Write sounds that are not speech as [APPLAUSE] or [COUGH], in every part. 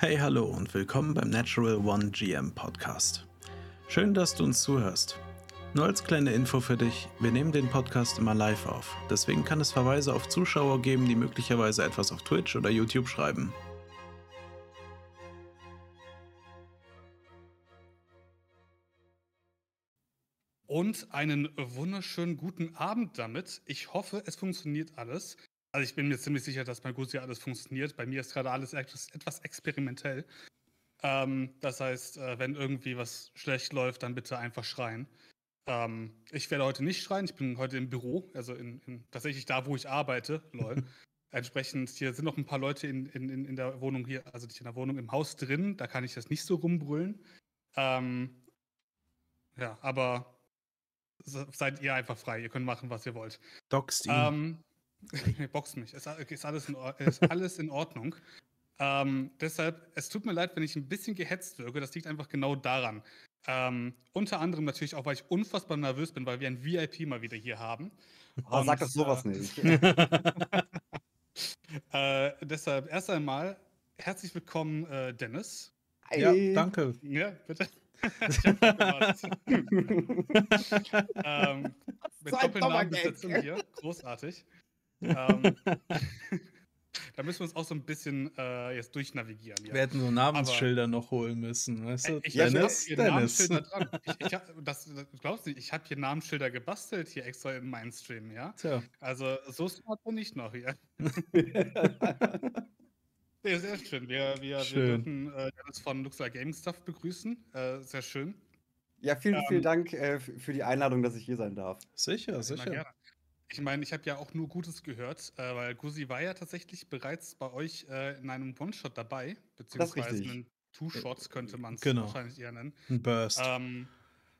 Hey, hallo und willkommen beim Natural One GM Podcast. Schön, dass du uns zuhörst. Nur als kleine Info für dich, wir nehmen den Podcast immer live auf. Deswegen kann es Verweise auf Zuschauer geben, die möglicherweise etwas auf Twitch oder YouTube schreiben. Und einen wunderschönen guten Abend damit. Ich hoffe, es funktioniert alles. Also ich bin mir ziemlich sicher, dass bei Gusi alles funktioniert. Bei mir ist gerade alles etwas experimentell. Ähm, das heißt, äh, wenn irgendwie was schlecht läuft, dann bitte einfach schreien. Ähm, ich werde heute nicht schreien, ich bin heute im Büro, also in, in, tatsächlich da, wo ich arbeite, lol. [LAUGHS] Entsprechend, hier sind noch ein paar Leute in, in, in der Wohnung hier, also nicht in der Wohnung, im Haus drin, da kann ich das nicht so rumbrüllen. Ähm, ja, aber seid ihr einfach frei, ihr könnt machen, was ihr wollt. Doxt ihn. [LAUGHS] Boxt mich, ist, ist, alles in, ist alles in Ordnung. Ähm, deshalb, es tut mir leid, wenn ich ein bisschen gehetzt wirke. Das liegt einfach genau daran. Ähm, unter anderem natürlich auch, weil ich unfassbar nervös bin, weil wir ein VIP mal wieder hier haben. Oh, sag das sowas äh, nicht. [LAUGHS] äh, deshalb erst einmal herzlich willkommen, äh, Dennis. Hi. Ja, danke. Ja, bitte. [LAUGHS] ähm, mit so Doppelnamenbesetzung hier. Großartig. Ähm, [LAUGHS] da müssen wir uns auch so ein bisschen äh, jetzt durchnavigieren. Ja. Wir hätten so Namensschilder Aber, noch holen müssen, weißt du? Ich Dennis, hier Dennis. [LAUGHS] Dran. Ich, ich hab, das, das glaubst du nicht, ich habe hier Namensschilder gebastelt hier extra in meinem Stream, ja? Tja. Also so smart bin ich noch hier. [LAUGHS] ja, sehr schön. Wir, wir, schön. wir dürfen äh, Dennis von Luxor Gaming Stuff begrüßen. Äh, sehr schön. Ja, vielen, ähm, vielen Dank äh, für die Einladung, dass ich hier sein darf. Sicher, sicher. Ich meine, ich habe ja auch nur Gutes gehört, äh, weil Gusi war ja tatsächlich bereits bei euch äh, in einem One-Shot dabei, beziehungsweise in Two-Shots könnte man es genau. wahrscheinlich eher nennen. Ein Burst. Ähm,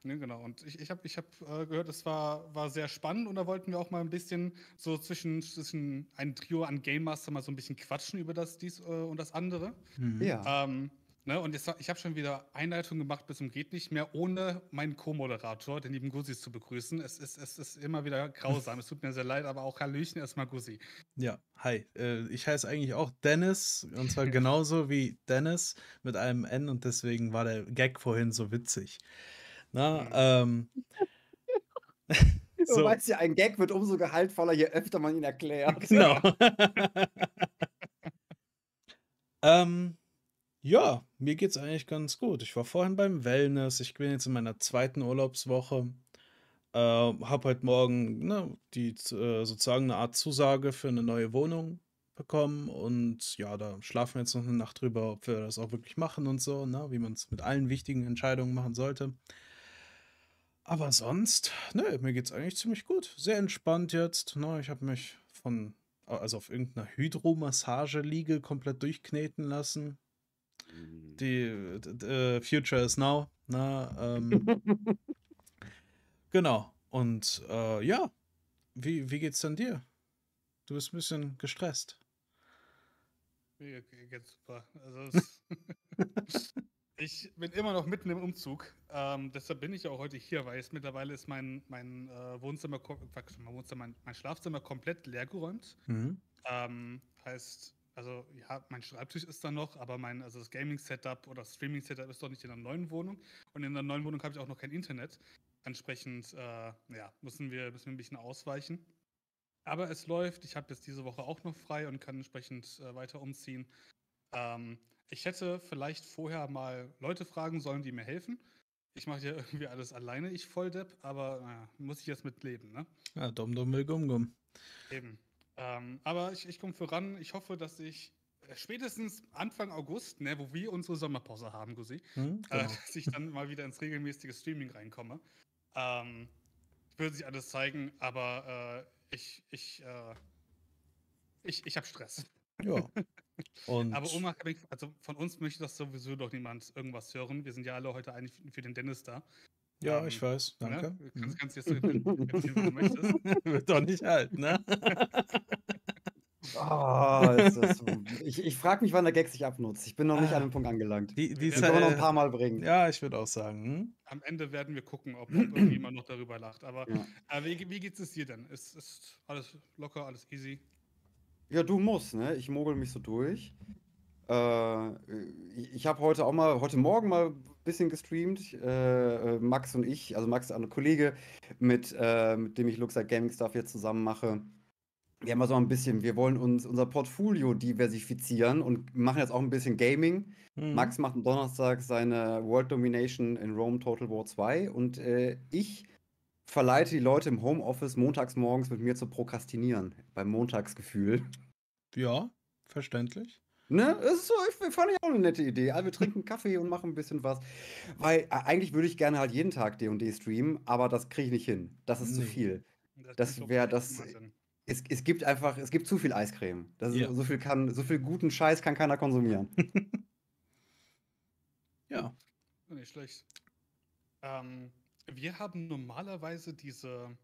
ne, genau, und ich, ich habe ich hab, äh, gehört, es war, war sehr spannend und da wollten wir auch mal ein bisschen so zwischen, zwischen ein Trio an Game Master mal so ein bisschen quatschen über das dies äh, und das andere. Mhm. Ja. Ähm, Ne, und jetzt, ich habe schon wieder Einleitung gemacht bis zum geht nicht mehr, ohne meinen Co-Moderator, den lieben Gusis, zu begrüßen. Es ist, es ist immer wieder grausam. [LAUGHS] es tut mir sehr leid, aber auch Hallöchen erstmal Gusi. Ja, hi. Äh, ich heiße eigentlich auch Dennis und zwar [LAUGHS] genauso wie Dennis mit einem N und deswegen war der Gag vorhin so witzig. Na, mhm. ähm. [LAUGHS] so. Du weißt ja, ein Gag wird umso gehaltvoller, je öfter man ihn erklärt. Genau. ähm. Ja, mir geht's eigentlich ganz gut. Ich war vorhin beim Wellness. Ich bin jetzt in meiner zweiten Urlaubswoche. Äh, habe heute Morgen ne, die äh, sozusagen eine Art Zusage für eine neue Wohnung bekommen. Und ja, da schlafen wir jetzt noch eine Nacht drüber, ob wir das auch wirklich machen und so, ne, wie man es mit allen wichtigen Entscheidungen machen sollte. Aber sonst, ne, mir geht's eigentlich ziemlich gut. Sehr entspannt jetzt. Ne, ich habe mich von, also auf irgendeiner Hydromassage-Liege komplett durchkneten lassen die äh, Future is Now. Na, ähm, [LAUGHS] genau. Und äh, ja, wie, wie geht's denn dir? Du bist ein bisschen gestresst. Mir geht's super. Also [LAUGHS] ich bin immer noch mitten im Umzug. Ähm, deshalb bin ich auch heute hier, weil es mittlerweile ist mein, mein äh, Wohnzimmer, mein, Wohnzimmer mein, mein, Schlafzimmer komplett leergeräumt. Mhm. Ähm, heißt, also ja, mein Schreibtisch ist da noch, aber mein, also das Gaming-Setup oder Streaming-Setup ist doch nicht in der neuen Wohnung. Und in der neuen Wohnung habe ich auch noch kein Internet. Entsprechend, äh, ja, müssen wir, müssen wir ein bisschen ausweichen. Aber es läuft. Ich habe jetzt diese Woche auch noch frei und kann entsprechend äh, weiter umziehen. Ähm, ich hätte vielleicht vorher mal Leute fragen sollen, die mir helfen. Ich mache ja [LAUGHS] irgendwie alles alleine, ich Volldepp, aber naja, muss ich jetzt mit leben, ne? Ja, dumm, dumm, gum, gum. Eben. Ähm, aber ich, ich komme voran. Ich hoffe, dass ich äh, spätestens Anfang August, ne, wo wir unsere Sommerpause haben, Gusi, hm, genau. äh, dass ich dann mal wieder ins regelmäßige Streaming reinkomme. Ähm, würde sich alles zeigen, aber äh, ich, ich, äh, ich, ich habe Stress. Ja. [LAUGHS] Und aber unabhängig, also von uns möchte das sowieso doch niemand irgendwas hören. Wir sind ja alle heute eigentlich für den Dennis da. Ja, ähm, ich weiß, ne? danke. Ne? Kannst, mhm. kannst jetzt so erzählen, wie du möchtest. [LAUGHS] Wird doch nicht alt, ne? [LAUGHS] Oh, so. Ich, ich frage mich, wann der Gag sich abnutzt. Ich bin noch nicht ah, an dem Punkt angelangt. Die, die können wir noch ein paar Mal bringen. Ja, ich würde auch sagen. Hm? Am Ende werden wir gucken, ob, ob irgendjemand noch darüber lacht. Aber ja. äh, wie, wie geht es dir denn? Ist, ist alles locker, alles easy? Ja, du musst, ne? Ich mogel mich so durch. Äh, ich habe heute auch mal, heute Morgen mal ein bisschen gestreamt. Äh, äh, Max und ich, also Max, ein Kollege, mit, äh, mit dem ich Luxite Gaming Stuff jetzt zusammen mache. Wir haben mal so ein bisschen, wir wollen uns unser Portfolio diversifizieren und machen jetzt auch ein bisschen Gaming. Mhm. Max macht am Donnerstag seine World Domination in Rome Total War 2 und äh, ich verleite die Leute im Homeoffice montags morgens mit mir zu prokrastinieren, beim Montagsgefühl. Ja, verständlich. Ne? Das ist so, ich fand ich auch eine nette Idee. Also wir trinken Kaffee und machen ein bisschen was. Weil äh, eigentlich würde ich gerne halt jeden Tag D&D streamen, aber das kriege ich nicht hin. Das ist nee. zu viel. Das, das wäre das. Es, es gibt einfach, es gibt zu viel Eiscreme. Das ja. so viel kann, so viel guten Scheiß kann keiner konsumieren. [LAUGHS] ja. Nicht schlecht. Ähm, wir haben normalerweise diese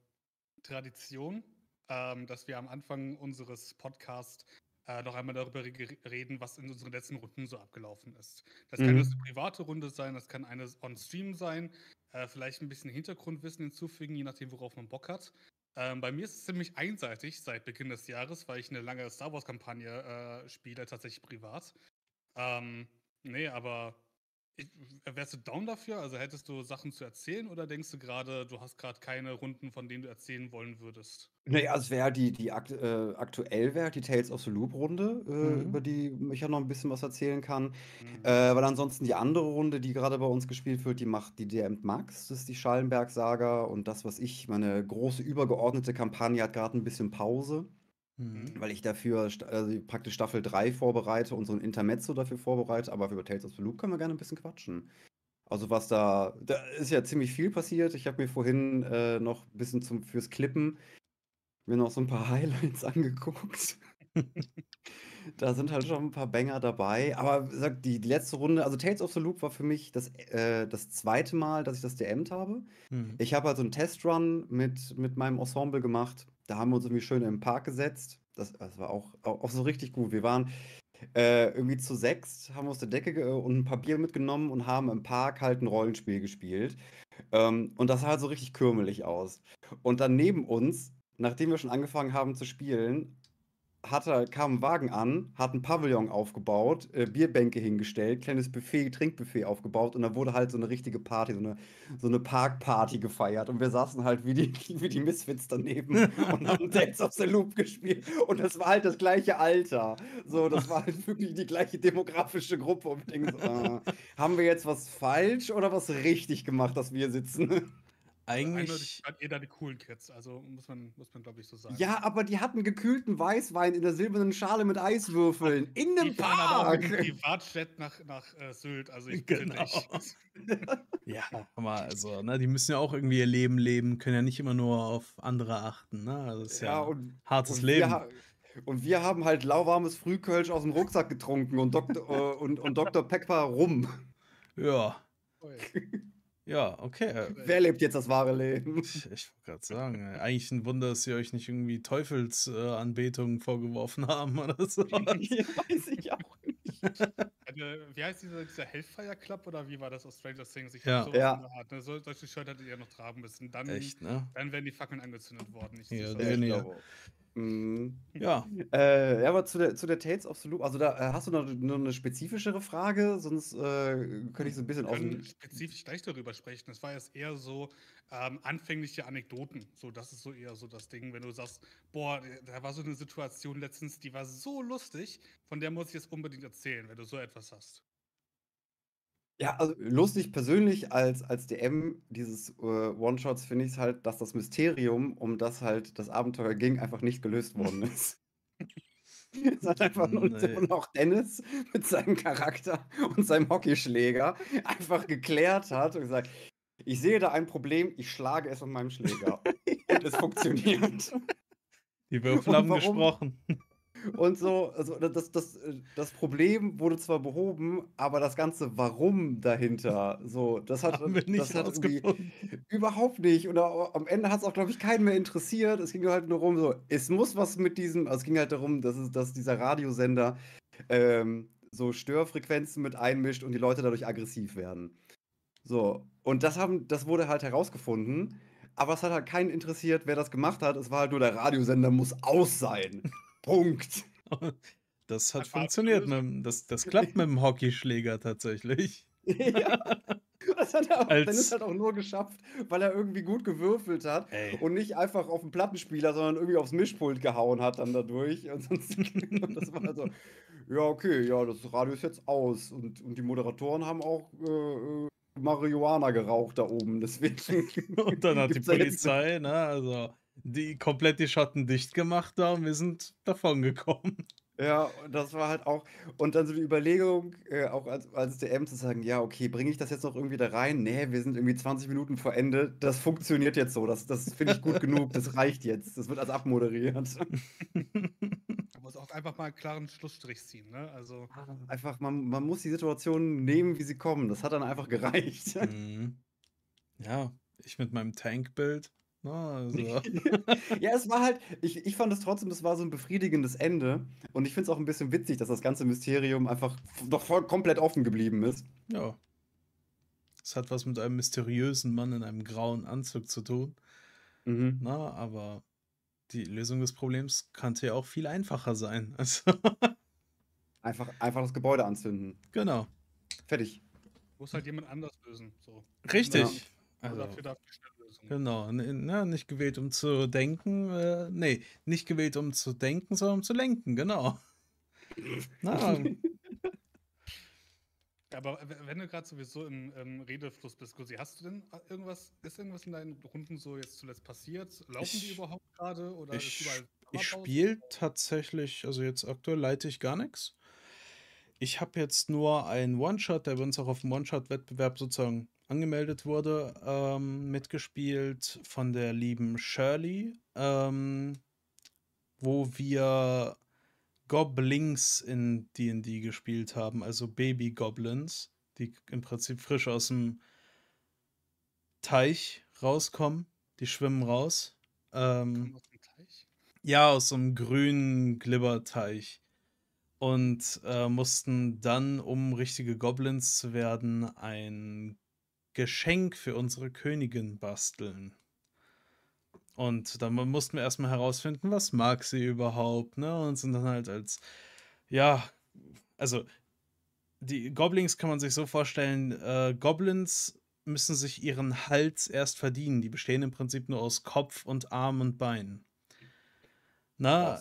Tradition, ähm, dass wir am Anfang unseres Podcasts äh, noch einmal darüber reden, was in unseren letzten Runden so abgelaufen ist. Das mhm. kann eine private Runde sein, das kann eine on-stream sein, äh, vielleicht ein bisschen Hintergrundwissen hinzufügen, je nachdem, worauf man Bock hat. Ähm, bei mir ist es ziemlich einseitig seit Beginn des Jahres, weil ich eine lange Star Wars-Kampagne äh, spiele, tatsächlich privat. Ähm, nee, aber ich, wärst du down dafür? Also hättest du Sachen zu erzählen oder denkst du gerade, du hast gerade keine Runden, von denen du erzählen wollen würdest? Also es wäre die, die akt, äh, aktuell wäre die Tales of the Loop-Runde, äh, mhm. über die ich ja noch ein bisschen was erzählen kann. Mhm. Äh, weil ansonsten die andere Runde, die gerade bei uns gespielt wird, die macht die DM Max, das ist die Schallenberg-Saga und das, was ich, meine große übergeordnete Kampagne hat gerade ein bisschen Pause. Mhm. Weil ich dafür also praktisch Staffel 3 vorbereite und so ein Intermezzo dafür vorbereite, aber über Tales of the Loop können wir gerne ein bisschen quatschen. Also was da, da ist ja ziemlich viel passiert. Ich habe mir vorhin äh, noch ein bisschen zum, fürs Klippen mir noch so ein paar [LAUGHS] Highlights angeguckt. [LAUGHS] da sind halt schon ein paar Banger dabei. Aber sag, die, die letzte Runde, also Tales of the Loop war für mich das, äh, das zweite Mal, dass ich das DMt habe. Mhm. Ich habe also einen Testrun mit, mit meinem Ensemble gemacht. Da haben wir uns irgendwie schön im Park gesetzt. Das, das war auch, auch, so richtig gut. Wir waren äh, irgendwie zu sechs, haben aus der Decke und ein paar Bier mitgenommen und haben im Park halt ein Rollenspiel gespielt. Ähm, und das sah halt so richtig kürmelig aus. Und dann neben uns, nachdem wir schon angefangen haben zu spielen, hatte, kam ein Wagen an, hat ein Pavillon aufgebaut, äh, Bierbänke hingestellt, kleines Buffet, Trinkbuffet aufgebaut und da wurde halt so eine richtige Party, so eine, so eine Parkparty gefeiert und wir saßen halt wie die, [LAUGHS] wie die Misfits daneben [LAUGHS] und haben Dance of the Loop gespielt und das war halt das gleiche Alter. So, das war halt wirklich die gleiche demografische Gruppe und ich denke so, äh, haben wir jetzt was falsch oder was richtig gemacht, dass wir hier sitzen? Eigentlich. Also hat ihr da die coolen Kids, also muss man, muss man glaube ich so sagen. Ja, aber die hatten gekühlten Weißwein in der silbernen Schale mit Eiswürfeln in dem Park. Privatjet nach, nach äh, Sylt, also ich genau. nicht. [LAUGHS] ja, mal, also, ne, die müssen ja auch irgendwie ihr Leben leben, können ja nicht immer nur auf andere achten, ne? Also, das ist ja, ja und, hartes und Leben. Wir, und wir haben halt lauwarmes Frühkölsch aus dem Rucksack getrunken und, Dok [LAUGHS] äh, und, und Dr. Pepper rum. Ja. [LAUGHS] Ja, okay. Äh, Wer lebt jetzt das wahre Leben? Ich, ich wollte gerade sagen, eigentlich ein Wunder, dass sie euch nicht irgendwie Teufelsanbetungen äh, vorgeworfen haben oder so. [LAUGHS] ja, weiß ich auch nicht. wie heißt dieser, dieser Hellfire Club oder wie war das aus Stranger Things? Ich ja. ja. Art, ne? so, solche Shirt hättet ihr noch tragen müssen. Dann, Echt, ne? dann wären die Fackeln angezündet worden. Ich ja, ja. Mhm. Ja. Äh, ja, aber zu der, zu der Tales of the Loop, also da äh, hast du noch, noch eine spezifischere Frage, sonst äh, könnte ich so ein bisschen aus dem. spezifisch gleich darüber sprechen. Das war jetzt eher so ähm, anfängliche Anekdoten. So, das ist so eher so das Ding, wenn du sagst, boah, da war so eine Situation letztens, die war so lustig, von der muss ich jetzt unbedingt erzählen, wenn du so etwas hast. Ja, also lustig persönlich als, als DM dieses äh, One-Shots finde ich es halt, dass das Mysterium, um das halt das Abenteuer ging, einfach nicht gelöst worden [LAUGHS] ist. [LAUGHS] es hat einfach nur, nee. [LAUGHS] noch Dennis mit seinem Charakter und seinem Hockeyschläger einfach geklärt hat und gesagt, ich sehe da ein Problem, ich schlage es mit meinem Schläger. und es funktioniert. Die Würfel haben gesprochen. Und so, also das, das, das Problem wurde zwar behoben, aber das ganze Warum dahinter, so, das hat, Haben wir nicht das hat überhaupt nicht. Und am Ende hat es auch, glaube ich, keinen mehr interessiert. Es ging halt nur darum, so, es muss was mit diesem, also es ging halt darum, dass, es, dass dieser Radiosender ähm, so Störfrequenzen mit einmischt und die Leute dadurch aggressiv werden. So, und das, haben, das wurde halt herausgefunden, aber es hat halt keinen interessiert, wer das gemacht hat. Es war halt nur, der Radiosender muss aus sein. Punkt. [LAUGHS] Das hat funktioniert. Mit, das, das [LAUGHS] klappt mit dem Hockeyschläger tatsächlich. ja. Das hat er auch, Als, Dennis hat auch nur geschafft, weil er irgendwie gut gewürfelt hat ey. und nicht einfach auf den Plattenspieler, sondern irgendwie aufs Mischpult gehauen hat dann dadurch. [LAUGHS] Und, sonst, und das war so, ja, okay, ja, das Radio ist jetzt aus. Und, und die Moderatoren haben auch äh, äh Marihuana geraucht da oben, deswegen. und dann hat die Polizei, ne, also die komplett die Schatten dicht gemacht da und wir sind davon gekommen. Ja, das war halt auch und dann so die Überlegung, äh, auch als als DM zu sagen: „Ja, okay, bringe ich das jetzt noch irgendwie da rein? Ne, wir sind irgendwie 20 Minuten vor Ende. Das funktioniert jetzt so. Das das finde ich gut genug. Das reicht jetzt. Das wird als abmoderiert.“ [LAUGHS] Man muss auch einfach mal 'n klaren Schlussstrich ziehen, ne? Also Einfach man man muss die Situationen nehmen, wie sie kommen. Das hat dann einfach gereicht. Mhm. Ja, ich mit meinem Tankbild. Ah, also. [LAUGHS] Ja, es war halt ich ich fand es trotzdem, das war so ein befriedigendes Ende und ich finde es auch ein bisschen witzig, dass das ganze Mysterium einfach doch voll komplett offen geblieben ist. Ja. Es hat was mit einem mysteriösen Mann in einem grauen Anzug zu tun. Mhm. Na, aber die Lösung des Problems könnte ja auch viel einfacher sein. [LAUGHS] Also Einfach einfach das Gebäude anzünden. Genau. Fertig. Muss halt jemand anders lösen, so. Richtig. Also dafür darf die Genau, ne, nicht gewählt, um zu denken. Äh, nee, nicht gewählt, um zu denken, sondern um zu lenken, genau. Na, [LAUGHS] Aber wenn du gerade sowieso im, im Redefluss bist, Gusi, hast du denn irgendwas, ist irgendwas in deinen Runden so jetzt zuletzt passiert? Laufen die überhaupt gerade? Oder ich, ich spiele tatsächlich, also jetzt aktuell leite ich gar nichts. Ich habe jetzt nur einen One-Shot, der bei uns auch auf dem One-Shot-Wettbewerb sozusagen angemeldet wurde, ähm, mitgespielt von der lieben Shirley, ähm, wo wir Goblins in D&D gespielt haben, also Baby Goblins, die im Prinzip frisch aus dem Teich rauskommen, die schwimmen raus. Ähm, aus dem Teich? Ja, aus so einem grünen Glibberteich und äh, mussten dann, um richtige Goblins zu werden, ein Geschenk für unsere Königin basteln. Und dann mussten wir erstmal herausfinden, was mag sie überhaupt, ne? Und sind dann halt als, ja, also die Goblins kann man sich so vorstellen, äh, Goblins müssen sich ihren Hals erst verdienen. Die bestehen im Prinzip nur aus Kopf und Arm und Bein. Na,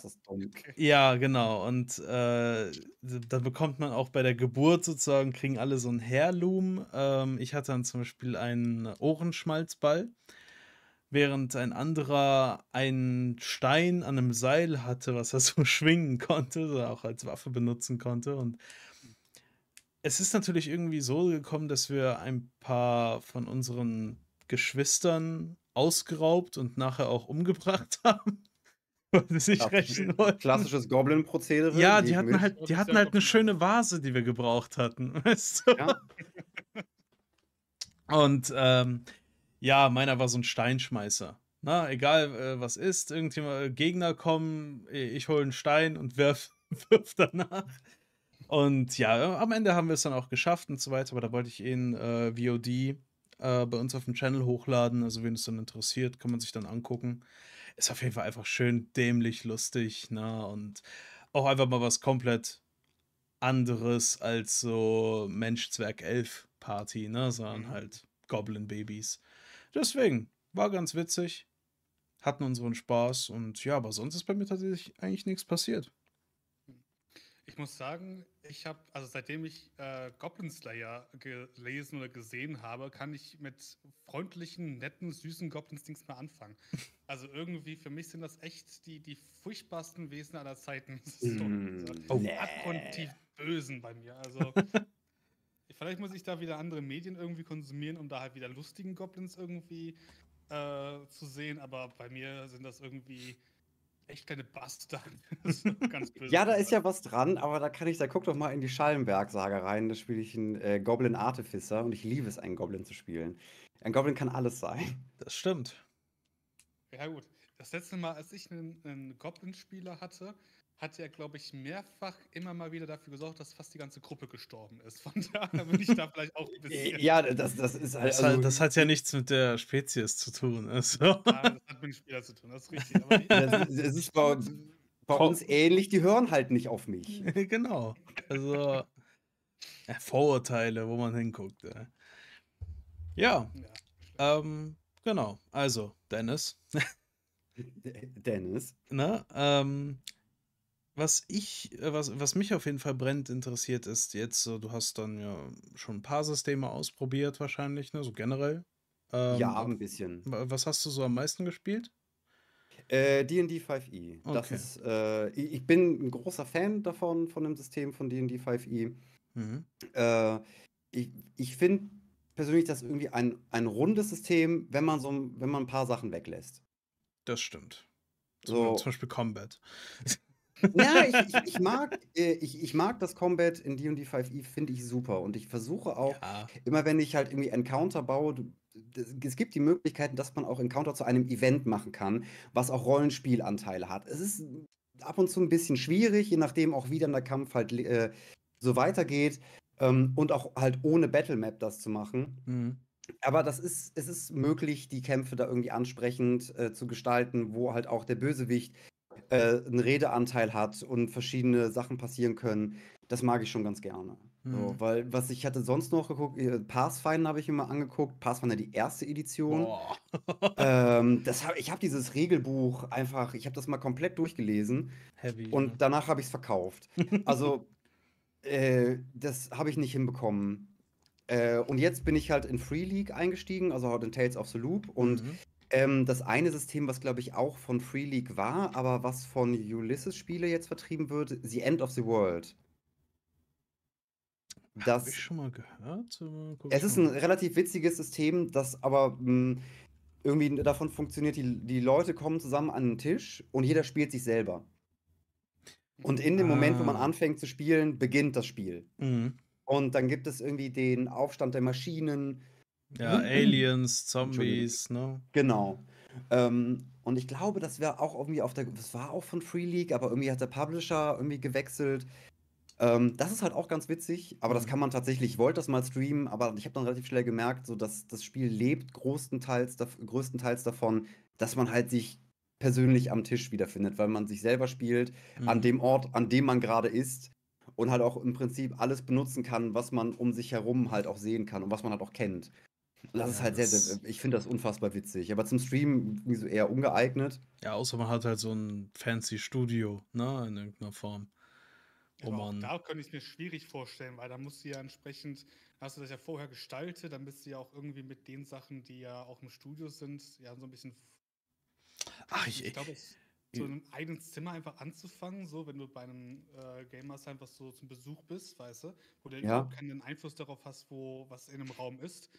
ja, genau. Und äh, da bekommt man auch bei der Geburt sozusagen, kriegen alle so ein Heirloom. Ähm, ich hatte dann zum Beispiel einen Ohrenschmalzball, während ein anderer einen Stein an einem Seil hatte, was er [LAUGHS] so schwingen konnte, so auch als Waffe benutzen konnte. Und es ist natürlich irgendwie so gekommen, dass wir ein paar von unseren Geschwistern ausgeraubt und nachher auch umgebracht [LAUGHS] haben [LAUGHS] weil sie sich rächen wollten. Klassisches Goblin-Prozedere. Ja, die hatten halt, die hatten halt eine schöne Vase, die wir gebraucht hatten. [LAUGHS] Weißt du? Ja. [LAUGHS] Und ähm, ja, meiner war so ein Steinschmeißer. Na, egal äh, was ist, irgendjemand äh, Gegner kommen, ich hole einen Stein und wirf, wirf danach. Und ja, am Ende haben wir es dann auch geschafft und so weiter, aber da wollte ich ihn äh, VOD äh, bei uns auf dem Channel hochladen. Also, wen es dann interessiert, kann man sich dann angucken ist auf jeden Fall einfach schön dämlich, lustig, ne? Und auch einfach mal was komplett anderes als so Mensch-Zwerg-Elf-Party, ne? Sondern mhm. halt Goblin-Babys. Deswegen, war ganz witzig. Hatten unseren Spaß und ja, aber sonst ist bei mir tatsächlich eigentlich nichts passiert. Ich muss sagen, ich habe, also seitdem ich äh, Goblin Slayer gelesen oder gesehen habe, kann ich mit freundlichen, netten, süßen Goblins nichts mehr anfangen. [LAUGHS] Also irgendwie, für mich sind das echt die, die furchtbarsten Wesen aller Zeiten. [LAUGHS] mm, so nee. abgrundtief Bösen bei mir. Also [LAUGHS] vielleicht muss ich da wieder andere Medien irgendwie konsumieren, um da halt wieder lustigen Goblins irgendwie äh, zu sehen, aber bei mir sind das irgendwie echt keine Bastard. [LAUGHS] ja, da ist ja was dran, aber da kann ich, da guck doch mal in die Schallenberg-Saga rein. Da spiele ich einen äh, Goblin Artificer und ich liebe es, einen Goblin zu spielen. Ein Goblin kann alles sein. Das stimmt. Ja, gut. Das letzte Mal, als ich einen, einen Goblin-Spieler hatte, hat er, glaube ich, mehrfach immer mal wieder dafür gesorgt, dass fast die ganze Gruppe gestorben ist. Von daher bin ich da vielleicht auch ein bisschen. Ja, das, das ist halt. Das, also, das hat ja nichts mit der Spezies zu tun. Also. Ja, das hat mit dem Spieler zu tun, das ist richtig. Aber das, das ist bei uns. bei uns ähnlich, die hören halt nicht auf mich. [LAUGHS] genau. Also ja, Vorurteile, wo man hinguckt. Ja, ja. Ähm, genau. Also, Dennis. Dennis. Na, ähm, was ich, äh, was, was mich auf jeden Fall brennend interessiert, ist jetzt, du hast dann ja schon ein paar Systeme ausprobiert, wahrscheinlich, ne? So generell. Ähm, ja, ein bisschen. Was hast du so am meisten gespielt? Äh, D&D 5e. Das okay. ist, äh, ich bin ein großer Fan davon, von dem System von D&D 5e. Mhm. Äh, ich ich finde persönlich das irgendwie ein, ein rundes System, wenn man so wenn man ein paar Sachen weglässt. Das stimmt. So. Zum Beispiel Combat. [LAUGHS] Ja, ich, ich, ich mag, äh, ich, ich mag das Combat in D&D 5e, finde ich super. Und ich versuche auch, ja. immer wenn ich halt irgendwie Encounter baue, es gibt die Möglichkeiten, dass man auch Encounter zu einem Event machen kann, was auch Rollenspielanteile hat. Es ist ab und zu ein bisschen schwierig, je nachdem auch wie dann der Kampf halt äh, so weitergeht ähm, und auch halt ohne Battlemap das zu machen. Mhm. Aber das ist, es ist möglich, die Kämpfe da irgendwie ansprechend äh, zu gestalten, wo halt auch der Bösewicht äh, einen Redeanteil hat und verschiedene Sachen passieren können. Das mag ich schon ganz gerne. Mhm. So, weil, was ich hatte sonst noch geguckt, äh, Pathfinder habe ich mir mal angeguckt. Pathfinder die erste Edition. [LAUGHS] [LAUGHS] ähm, das hab, ich habe dieses Regelbuch einfach, ich habe das mal komplett durchgelesen. Heavy. Und ne? danach habe ich es verkauft. Also, [LAUGHS] äh, das habe ich nicht hinbekommen. Äh, und jetzt bin ich halt in Free League eingestiegen, also halt in Tales of the Loop. Und mhm. Ähm, das eine System, was glaube ich auch von Free League war, aber was von Ulysses Spiele jetzt vertrieben wird, The End of the World. Das Habe ich schon mal gehört? es ist ein relativ witziges System, das aber mh, hm, irgendwie davon funktioniert, die, die Leute kommen zusammen an den Tisch und jeder spielt sich selber. Und in dem Moment, wo man ah. anfängt zu spielen, beginnt das Spiel. Mhm. Und dann gibt es irgendwie den Aufstand der Maschinen. Ja, Aliens, Zombies, ne? Genau. Ähm, und ich glaube, das wäre auch irgendwie auf der, das war auch von Free League, aber irgendwie hat der Publisher irgendwie gewechselt. Ähm, das ist halt auch ganz witzig, aber das mhm. kann man tatsächlich, ich wollte das mal streamen, aber ich habe dann relativ schnell gemerkt, so dass das Spiel lebt größtenteils, größtenteils davon, dass man halt sich persönlich am Tisch wiederfindet, weil man sich selber spielt, mhm. an dem Ort, an dem man gerade ist und halt auch im Prinzip alles benutzen kann, was man um sich herum halt auch sehen kann und was man halt auch kennt. Das ja, ist halt sehr, sehr, ich finde das unfassbar witzig. Aber zum Stream so eher ungeeignet. Ja, außer man hat halt so ein fancy Studio, ne, in irgendeiner Form. Wo man da könnte ich es mir schwierig vorstellen, weil da musst du ja entsprechend, hast du das ja vorher gestaltet, dann bist du ja auch irgendwie mit den Sachen, die ja auch im Studio sind, ja so ein bisschen. Ach, ich, ich glaube, so in einem eigenen Zimmer einfach anzufangen, so wenn du bei einem äh, Game Master einfach so zum Besuch bist, weißt du, wo du ja. überhaupt keinen Einfluss darauf hast, wo was in einem Raum ist,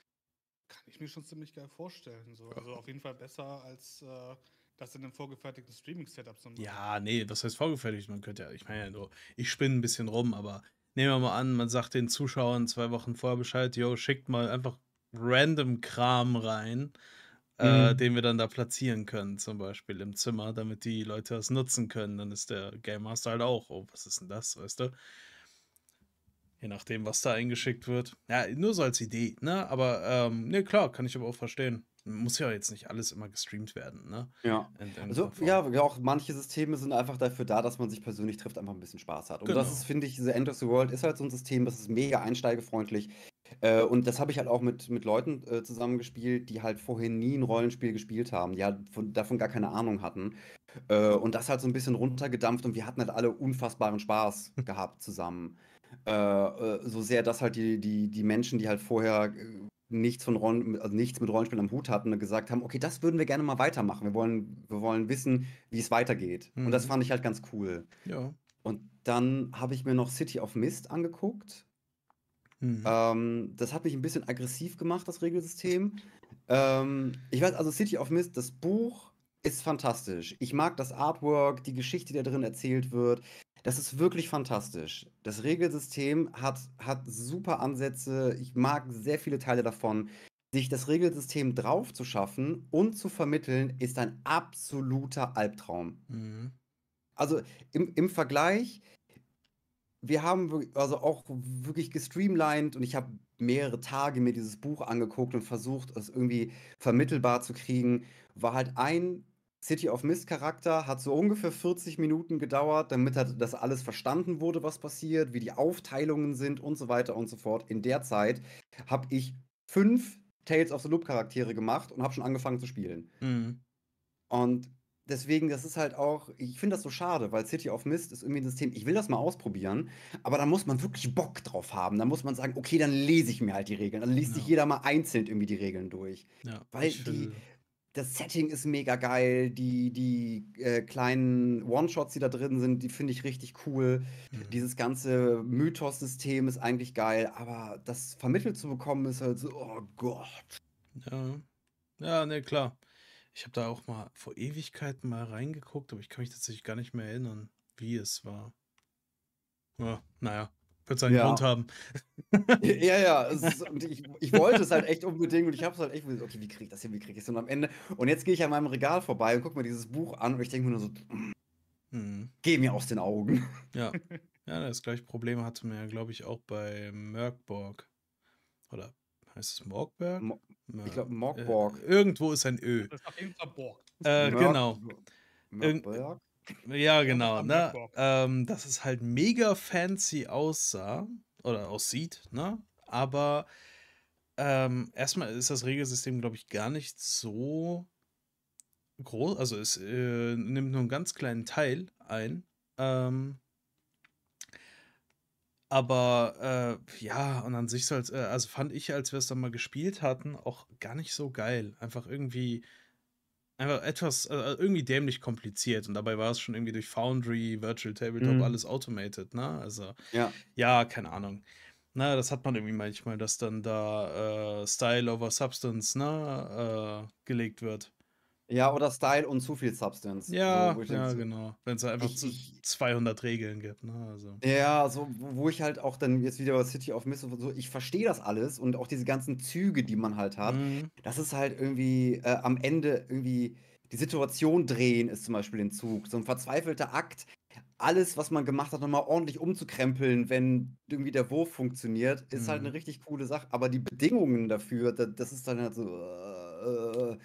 kann ich mir schon ziemlich geil vorstellen. So. Also auf jeden Fall besser als äh, das in einem vorgefertigten Streaming-Setup zu machen. Ja, nee, was heißt vorgefertigt? Man könnte ja, ich meine ja nur, ich spinne ein bisschen rum, aber nehmen wir mal an, man sagt den Zuschauern zwei Wochen vorher Bescheid, yo, schickt mal einfach random Kram rein äh, mhm. den wir dann da platzieren können, zum Beispiel im Zimmer, damit die Leute das nutzen können. Dann ist der Game Master halt auch, oh, was ist denn das, weißt du? Je nachdem, was da eingeschickt wird. Ja, nur so als Idee, ne? Aber, ähm, ne, klar, kann ich aber auch verstehen. Muss ja jetzt nicht alles immer gestreamt werden, ne? Ja. Also, ja, auch manche Systeme sind einfach dafür da, dass man sich persönlich trifft, einfach ein bisschen Spaß hat. Und genau. das ist, finde ich, The End of the World ist halt so ein System, das ist mega einsteigefreundlich. Äh, und das habe ich halt auch mit, mit Leuten äh, zusammengespielt, die halt vorher nie ein Rollenspiel gespielt haben, die halt von, davon gar keine Ahnung hatten. Äh, und das halt so ein bisschen runtergedampft und wir hatten halt alle unfassbaren Spaß [LAUGHS] gehabt zusammen. Äh, äh, so sehr, dass halt die, die, die Menschen, die halt vorher äh, nichts von Rollen, also nichts mit Rollenspielen am Hut hatten, gesagt haben, okay, das würden wir gerne mal weitermachen. Wir wollen, wir wollen wissen, wie es weitergeht. Mhm. Und das mhm. fand ich halt ganz cool. Ja. Und dann habe ich mir noch City of Mist angeguckt. Mhm. Ähm, das hat mich ein bisschen aggressiv gemacht, das Regelsystem. [LAUGHS] Ähm, ich weiß, also City of Mist, das Buch ist fantastisch. Ich mag das Artwork, die Geschichte, die da drin erzählt wird. Das ist wirklich fantastisch. Das Regelsystem hat, hat super Ansätze. Ich mag sehr viele Teile davon. Sich das Regelsystem drauf zu schaffen und zu vermitteln, ist ein absoluter Albtraum. Mhm. Also im, im Vergleich, wir haben also auch wirklich gestreamlined und ich habe mehrere Tage mir dieses Buch angeguckt und versucht, es irgendwie vermittelbar zu kriegen. War halt ein City of Mist Charakter hat so ungefähr 40 Minuten gedauert, damit halt das alles verstanden wurde, was passiert, wie die Aufteilungen sind und so weiter und so fort. In der Zeit habe ich fünf Tales of the Loop Charaktere gemacht und habe schon angefangen zu spielen. Mhm. Und deswegen, das ist halt auch, ich finde das so schade, weil City of Mist ist irgendwie ein System, ich will das mal ausprobieren, aber da muss man wirklich Bock drauf haben. Da muss man sagen, okay, dann lese ich mir halt die Regeln. Dann liest ja. sich jeder mal einzeln irgendwie die Regeln durch. Ja, weil die, das Setting ist mega geil, die, die äh, kleinen One-Shots, die da drin sind, die finde ich richtig cool. Mhm. Dieses ganze Mythos-System ist eigentlich geil, aber das vermittelt zu bekommen ist halt so, oh Gott. Ja, ja, ne, klar. Ich habe da auch mal vor Ewigkeiten mal reingeguckt, aber ich kann mich tatsächlich gar nicht mehr erinnern, wie es war. Ja, naja, wird seinen ja. Grund haben. [LAUGHS] Ja, ja, ist, [LAUGHS] ich, ich, wollte es halt echt unbedingt und ich habe es halt echt, okay, wie kriege ich das hin, wie kriege ich es? Und am Ende, und jetzt gehe ich an meinem Regal vorbei und gucke mir dieses Buch an und ich denke mir nur so, hm. geh mir aus den Augen. Ja, [LAUGHS] ja das gleiche Problem hatte man ja, glaube ich, auch bei Merkborg. Oder heißt es Morgberg? Mo ich glaube Morgborg. Äh, irgendwo ist ein Ö. Das ist auf jeden Fall Borg. Äh, genau. Morgberg? Ja, genau. Ne? Ähm, dass es halt mega fancy aussah oder aussieht, ne? Aber ähm, erstmal ist das Regelsystem, glaube ich, gar nicht so groß. Also es äh, nimmt nur einen ganz kleinen Teil ein. Ähm, aber äh, ja, und an sich soll äh, also fand ich, als wir es dann mal gespielt hatten, auch gar nicht so geil. Einfach irgendwie einfach etwas, äh, irgendwie dämlich kompliziert. Und dabei war es schon irgendwie durch Foundry, Virtual Tabletop, mhm. alles automated, ne? Also, ja, ja keine Ahnung. Na, das hat man irgendwie manchmal, dass dann da äh, Style over Substance, ne, äh, gelegt wird. Ja, oder Style und zu viel Substance. Ja, so, ja, genau. Wenn es einfach ich, ich, 200 Regeln gibt. Ne? Also. Ja, so, wo ich halt auch dann jetzt wieder bei City of Mist und so, ich verstehe das alles und auch diese ganzen Züge, die man halt hat. Mhm. Das ist halt irgendwie äh, am Ende irgendwie die Situation drehen, ist zum Beispiel ein Zug. So ein verzweifelter Akt, alles, was man gemacht hat, nochmal ordentlich umzukrempeln, wenn irgendwie der Wurf funktioniert, ist mhm. halt eine richtig coole Sache. Aber die Bedingungen dafür, das, ist dann halt so. Äh, äh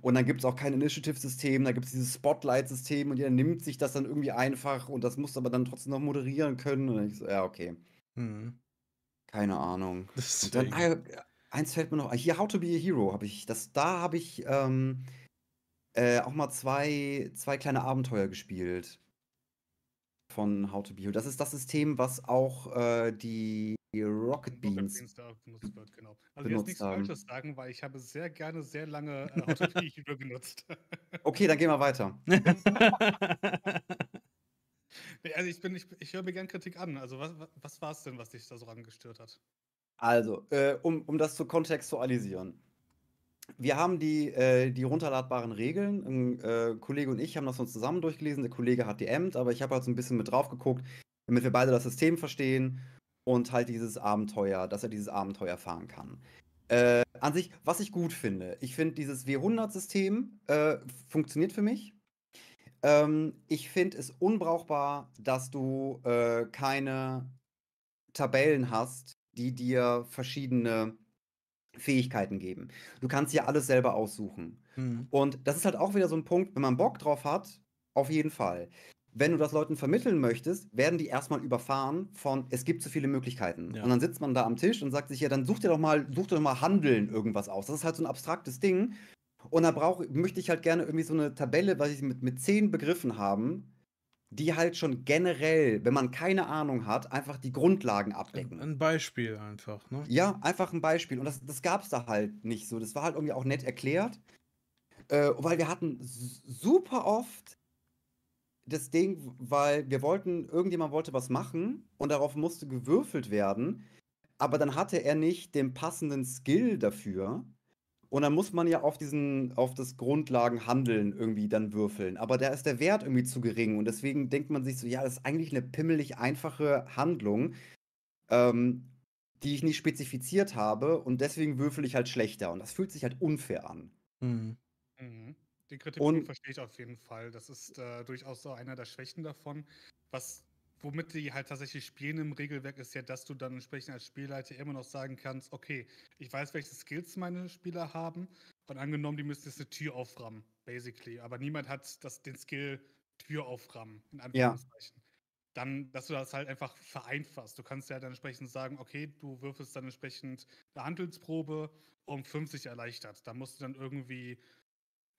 und dann gibt es auch kein Initiative-System, da gibt es dieses Spotlight-System und jeder nimmt sich das dann irgendwie einfach und das muss aber dann trotzdem noch moderieren können. Und ich so, ja, okay. Mhm. Keine Ahnung. [LAUGHS] Dann, ah, eins fällt mir noch, hier How to be a Hero habe ich, das, da habe ich ähm, äh, auch mal zwei, zwei kleine Abenteuer gespielt von How to Be Hero. Das ist das System, was auch äh, die Rocket Beans, Rocket Beans da benutzt wird, genau. Also jetzt nichts haben. Falsches sagen, weil ich habe sehr gerne sehr lange äh, Hero [LAUGHS] genutzt. okay, dann gehen wir weiter. [LAUGHS] also ich bin, ich, ich höre mir gerne Kritik an. Also was, was war es denn, was dich da so angestört hat? Also, äh, um, um das zu kontextualisieren wir haben die, äh, die runterladbaren Regeln. Ein äh, Kollege und ich haben das uns zusammen durchgelesen. Der Kollege hat die Amt, aber ich habe halt so ein bisschen mit drauf geguckt, damit wir beide das System verstehen und halt dieses Abenteuer, dass er dieses Abenteuer fahren kann. Äh, an sich, was ich gut finde, ich finde dieses W100-System äh, funktioniert für mich. Ähm, ich finde es unbrauchbar, dass du äh, keine Tabellen hast, die dir verschiedene Fähigkeiten geben. Du kannst hier alles selber aussuchen. Mhm. Und das ist halt auch wieder so ein Punkt, wenn man Bock drauf hat, auf jeden Fall. Wenn du das Leuten vermitteln möchtest, werden die erstmal überfahren von, es gibt so viele Möglichkeiten. Ja. Und dann sitzt man da am Tisch und sagt sich, ja, dann such dir doch mal, such dir doch mal Handeln irgendwas aus. Das ist halt so ein abstraktes Ding. Und da brauch, möchte ich halt gerne irgendwie so eine Tabelle, was ich mit, mit zehn Begriffen haben, die halt schon generell, wenn man keine Ahnung hat, einfach die Grundlagen abdecken. Ein Beispiel einfach, ne? Ja, einfach ein Beispiel. Und das, das gab es da halt nicht so. Das war halt irgendwie auch nett erklärt. Äh, weil wir hatten super oft das Ding, weil wir wollten, irgendjemand wollte was machen und darauf musste gewürfelt werden, aber dann hatte er nicht den passenden Skill dafür. Und dann muss man ja auf diesen, auf das Grundlagenhandeln irgendwie dann würfeln. Aber da ist der Wert irgendwie zu gering. Und deswegen denkt man sich so, ja, das ist eigentlich eine pimmelig einfache Handlung, ähm, die ich nicht spezifiziert habe. Und deswegen würfel ich halt schlechter. Und das fühlt sich halt unfair an. Mhm. Mhm. Den Kritikpunkt verstehe ich auf jeden Fall. Das ist äh, durchaus so einer der Schwächen davon. Was womit die halt tatsächlich spielen im Regelwerk, ist ja, dass du dann entsprechend als Spielleiter immer noch sagen kannst, okay, ich weiß, welche Skills meine Spieler haben und angenommen, die müssen jetzt eine Tür auframmen. basically. Aber niemand hat das, den Skill Tür auframmen, in Anführungszeichen. Ja. Dann, dass du das halt einfach vereinfachst. Du kannst ja dann entsprechend sagen, okay, du würfelst dann entsprechend eine Handelsprobe um 50 erleichtert. Da musst du dann irgendwie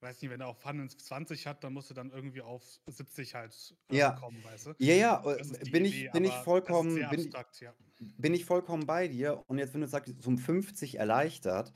weiß nicht, wenn er auch Fun 20 hat, dann musst du dann irgendwie auf 70 halt äh, ja. kommen, weißt du? Ja, ja, äh, bin ich, bin ich vollkommen, bin, abstrakt, ja. bin ich vollkommen bei dir. Und jetzt, wenn du sagst, um 50 erleichtert,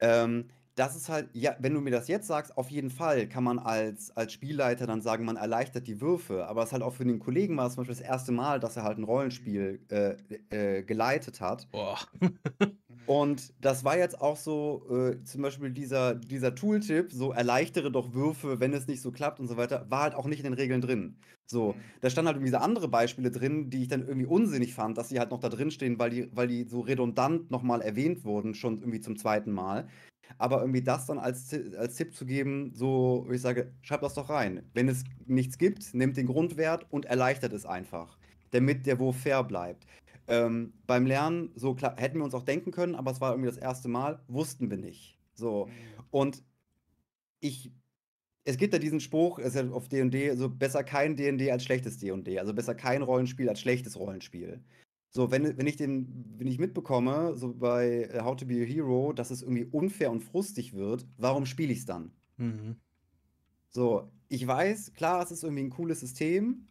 ähm, das ist halt, ja, wenn du mir das jetzt sagst, auf jeden Fall kann man als, als Spielleiter dann sagen, man erleichtert die Würfe. Aber es halt auch für den Kollegen war es zum Beispiel das erste Mal, dass er halt ein Rollenspiel äh, äh, geleitet hat. Boah. [LAUGHS] Und das war jetzt auch so, äh, zum Beispiel dieser, dieser Tooltip, so erleichtere doch Würfe, wenn es nicht so klappt und so weiter, war halt auch nicht in den Regeln drin. So, mhm. da standen halt irgendwie diese andere Beispiele drin, die ich dann irgendwie unsinnig fand, dass sie halt noch da drin stehen, weil die, weil die so redundant nochmal erwähnt wurden, schon irgendwie zum zweiten Mal. Aber irgendwie das dann als, als Tipp zu geben, so, ich sage, schreib das doch rein. Wenn es nichts gibt, nehmt den Grundwert und erleichtert es einfach, damit der Wurf fair bleibt. Ähm, beim Lernen, so klar, hätten wir uns auch denken können, aber es war irgendwie das erste Mal, wussten wir nicht. So. Und ich, es gibt ja diesen Spruch, ist ja auf DD, so besser kein DD als schlechtes DD. Also besser kein Rollenspiel als schlechtes Rollenspiel. So, wenn, wenn ich den, wenn ich mitbekomme, so bei äh, How to Be a Hero, dass es irgendwie unfair und frustig wird, warum spiele ich es dann? Mhm. So, ich weiß, klar, es ist irgendwie ein cooles System,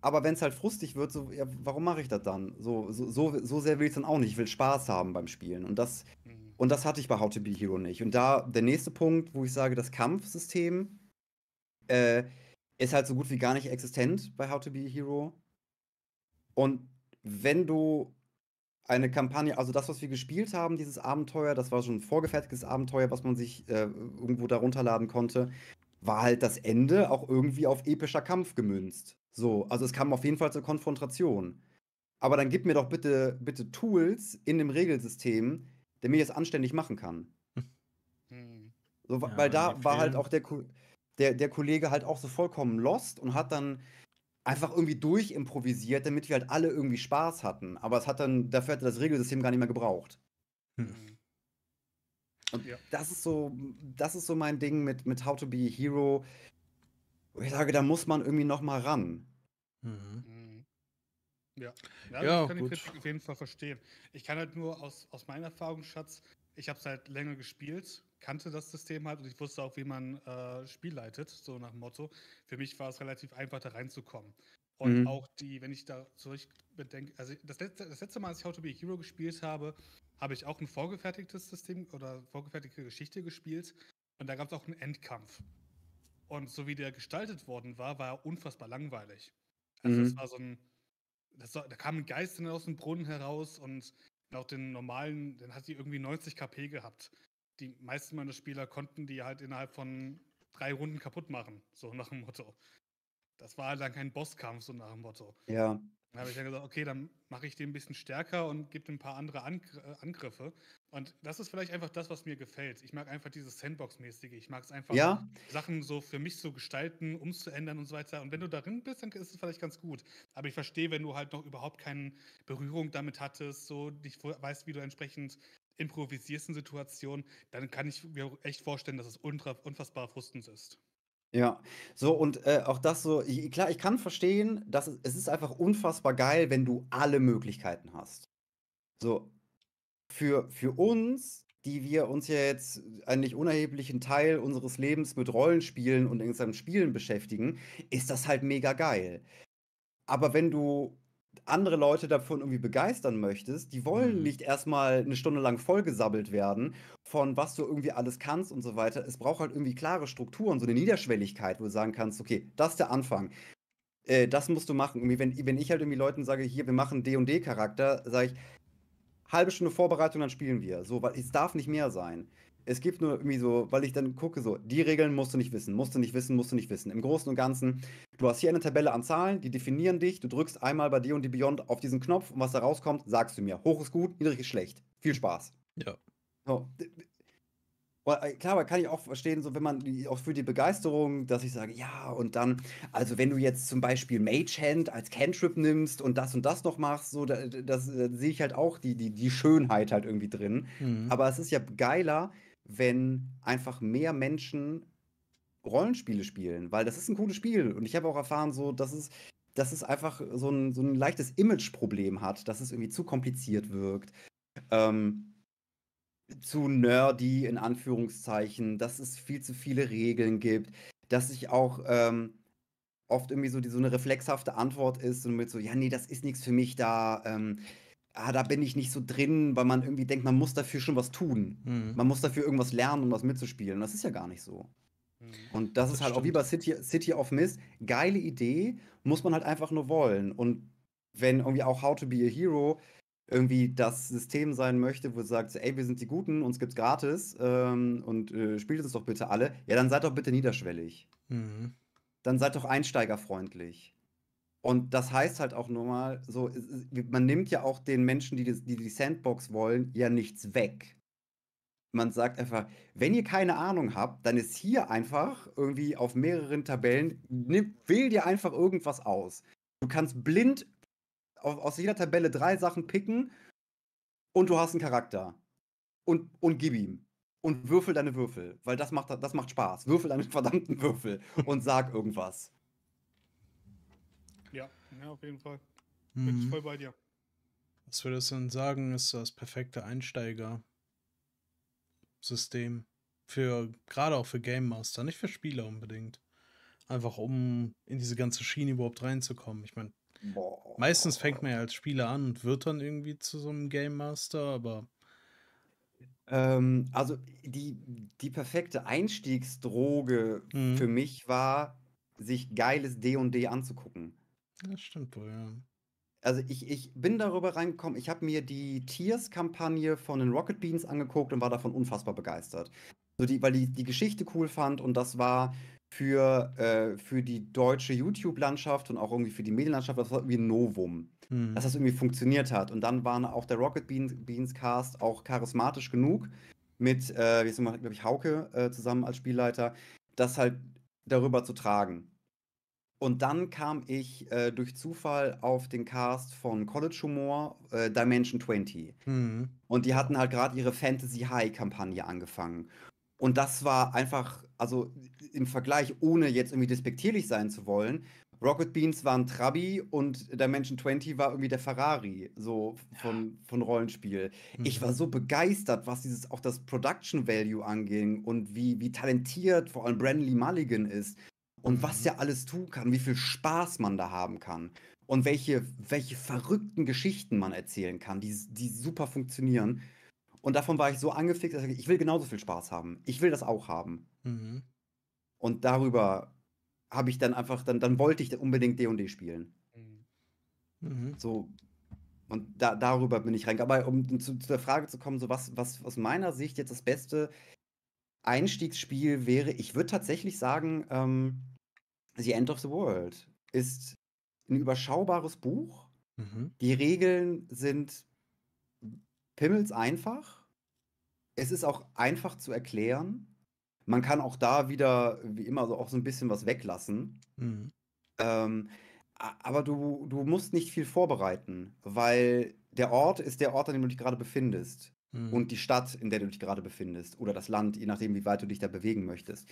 aber wenn es halt frustig wird, so, ja, warum mache ich das dann? So, so, so, so sehr will ich es dann auch nicht. Ich will Spaß haben beim Spielen. Und das, mhm. und das hatte ich bei How to Be Hero nicht. Und da der nächste Punkt, wo ich sage, das Kampfsystem äh, ist halt so gut wie gar nicht existent bei How to Be Hero. Und wenn du eine Kampagne, also das, was wir gespielt haben, dieses Abenteuer, das war schon ein vorgefertigtes Abenteuer, was man sich äh, irgendwo da runterladen konnte, war halt das Ende auch irgendwie auf epischer Kampf gemünzt. So, also es kam auf jeden Fall zur Konfrontation. Aber dann gib mir doch bitte, bitte Tools in dem Regelsystem, der mir das anständig machen kann. Hm. So, ja, weil da war halt auch der, der, der Kollege halt auch so vollkommen lost und hat dann einfach irgendwie durchimprovisiert, damit wir halt alle irgendwie Spaß hatten. Aber es hat dann, dafür hat das Regelsystem gar nicht mehr gebraucht. Hm. Und ja. das ist so, das ist so mein Ding mit, mit How to Be a Hero. Ich sage, da muss man irgendwie noch mal ran. Mhm. mhm. Ja, ja, ja ich kann gut. die Kritik auf jeden Fall verstehen. Ich kann halt nur aus, aus meinem Erfahrungsschatz, ich habe es halt länger gespielt, kannte das System halt und ich wusste auch, wie man äh, Spiel leitet, so nach dem Motto. Für mich war es relativ einfach, da reinzukommen. Und mhm. auch die, wenn ich da zurück bedenke, also das letzte, das letzte Mal, als ich How to Be a Hero gespielt habe, habe ich auch ein vorgefertigtes System oder vorgefertigte Geschichte gespielt. Und da gab es auch einen Endkampf. Und so wie der gestaltet worden war, war er unfassbar langweilig. Also mhm. das war so ein, das da kam ein Geist aus dem Brunnen heraus und auch den normalen, den hat die irgendwie 90 KP gehabt. Die meisten meiner Spieler konnten die halt innerhalb von drei Runden kaputt machen, so nach dem Motto. Das war halt dann kein Bosskampf, so nach dem Motto. Ja. Dann habe ich dann gesagt, okay, dann mache ich den ein bisschen stärker und gebe ein paar andere Angr äh, Angriffe. Und das ist vielleicht einfach das, was mir gefällt. Ich mag einfach dieses Sandbox-mäßige. Ich mag es einfach, ja. Sachen so für mich zu gestalten, umzuändern und so weiter. Und wenn du darin bist, dann ist es vielleicht ganz gut. Aber ich verstehe, wenn du halt noch überhaupt keine Berührung damit hattest, so nicht weißt, wie du entsprechend improvisierst in Situationen, dann kann ich mir echt vorstellen, dass es unfassbar frustend ist. Ja, so und äh, auch das so, ich, klar, ich kann verstehen, dass es, es ist einfach unfassbar geil, wenn du alle Möglichkeiten hast. So, für, für uns, die wir uns ja jetzt einen nicht unerheblichen Teil unseres Lebens mit Rollenspielen und in seinem Spielen beschäftigen, ist das halt mega geil. Aber wenn du andere Leute davon irgendwie begeistern möchtest, die wollen mhm. nicht erstmal eine Stunde lang vollgesabbelt werden von was du irgendwie alles kannst und so weiter. Es braucht halt irgendwie klare Strukturen, so eine Niederschwelligkeit, wo du sagen kannst, okay, das ist der Anfang. Äh, das musst du machen. Irgendwie, wenn, wenn ich halt irgendwie Leuten sage, hier, wir machen D&D-Charakter, sage ich, halbe Stunde Vorbereitung, dann spielen wir. So, weil es darf nicht mehr sein. Es gibt nur irgendwie so, weil ich dann gucke, so, die Regeln musst du nicht wissen, musst du nicht wissen, musst du nicht wissen. Im Großen und Ganzen, du hast hier eine Tabelle an Zahlen, die definieren dich, du drückst einmal bei dir und die Beyond auf diesen Knopf und was da rauskommt, sagst du mir. Hoch ist gut, niedrig ist schlecht. Viel Spaß. Ja. So. Äh, klar, aber kann ich auch verstehen, so wenn man auch für die Begeisterung, dass ich sage, ja, und dann, also wenn du jetzt zum Beispiel Mage Hand als Cantrip nimmst und das und das noch machst, so, da, das, da sehe ich halt auch die, die, die Schönheit halt irgendwie drin. Mhm. Aber es ist ja geiler, wenn einfach mehr Menschen Rollenspiele spielen, weil das ist ein cooles Spiel. Und ich habe auch erfahren, so, dass es, dass es einfach so ein, so ein leichtes Image-Problem hat, dass es irgendwie zu kompliziert wirkt. Ähm, zu nerdy in Anführungszeichen, dass es viel zu viele Regeln gibt, dass ich auch ähm, oft irgendwie so, die, so eine reflexhafte Antwort ist und mit so, ja, nee, das ist nichts für mich da, ähm, ah, da bin ich nicht so drin, weil man irgendwie denkt, man muss dafür schon was tun. Mhm. Man muss dafür irgendwas lernen, um was mitzuspielen. Das ist ja gar nicht so. Mhm. Und das, das ist halt stimmt. auch wie bei City, City of Mist, geile Idee, muss man halt einfach nur wollen. Und wenn irgendwie auch How to be a Hero irgendwie das System sein möchte, wo es sagt, ey, wir sind die Guten, uns gibt's gratis ähm, und äh, spielt es doch bitte alle, ja, dann seid doch bitte niederschwellig. Mhm. Dann seid doch einsteigerfreundlich. Und das heißt halt auch nur mal, so, man nimmt ja auch den Menschen, die die, die Sandbox wollen, ja nichts weg. Man sagt einfach, wenn ihr keine Ahnung habt, dann ist hier einfach irgendwie auf mehreren Tabellen, nimm, wähl dir einfach irgendwas aus. Du kannst blind aus jeder Tabelle drei Sachen picken und du hast einen Charakter. Und, und gib ihm. Und würfel deine Würfel, weil das macht, das macht Spaß. Würfel deine [LAUGHS] verdammten Würfel und sag irgendwas. Ja, auf jeden Fall. Mhm. Bin ich voll bei dir. Was würdest du denn sagen, ist das perfekte Einsteiger-System? Für, gerade auch für Game Master, nicht für Spieler unbedingt. Einfach um in diese ganze Schiene überhaupt reinzukommen. Ich meine, meistens fängt man ja als Spieler an und wird dann irgendwie zu so einem Game Master, aber. Ähm, also die, die perfekte Einstiegsdroge mhm. für mich war, sich geiles D&D &D anzugucken. Das stimmt wohl, ja. Also ich, ich bin darüber reingekommen, ich habe mir die Tears-Kampagne von den Rocket Beans angeguckt und war davon unfassbar begeistert. So die, weil ich die Geschichte cool fand und das war für, äh, für die deutsche YouTube-Landschaft und auch irgendwie für die Medienlandschaft, das war irgendwie ein Novum, hm. dass das irgendwie funktioniert hat. Und dann waren auch der Rocket Beans, Beans Cast auch charismatisch genug mit, äh, wie glaube ich, Hauke äh, zusammen als Spielleiter, das halt darüber zu tragen. Und dann kam ich äh, durch Zufall auf den Cast von College Humor, äh, Dimension 20. Mhm. Und die hatten halt gerade ihre Fantasy High-Kampagne angefangen. Und das war einfach, also im Vergleich, ohne jetzt irgendwie despektierlich sein zu wollen, Rocket Beans war ein Trabi und Dimension 20 war irgendwie der Ferrari, so von, von Rollenspiel. Mhm. Ich war so begeistert, was dieses auch das Production Value anging und wie, wie talentiert vor allem Brandon Lee Mulligan ist und mhm. was der alles tun kann, wie viel Spaß man da haben kann und welche, welche verrückten Geschichten man erzählen kann, die, die super funktionieren. Und davon war ich so angefixt, dass ich, ich will genauso viel Spaß haben. Ich will das auch haben. Mhm. Und darüber habe ich dann einfach, dann, dann wollte ich unbedingt D&D spielen. Mhm. So, und da, darüber bin ich reingegangen. Aber um zu, zu, der Frage zu kommen, so was, was aus meiner Sicht jetzt das beste Einstiegsspiel wäre, ich würde tatsächlich sagen, ähm, The End of the World ist ein überschaubares Buch. Mhm. Die Regeln sind pimmels einfach. Es ist auch einfach zu erklären. Man kann auch da wieder, wie immer, so auch so ein bisschen was weglassen. Mhm. Ähm, aber du, du musst nicht viel vorbereiten, weil der Ort ist der Ort, an dem du dich gerade befindest. Mhm. Und die Stadt, in der du dich gerade befindest. Oder das Land, je nachdem, wie weit du dich da bewegen möchtest.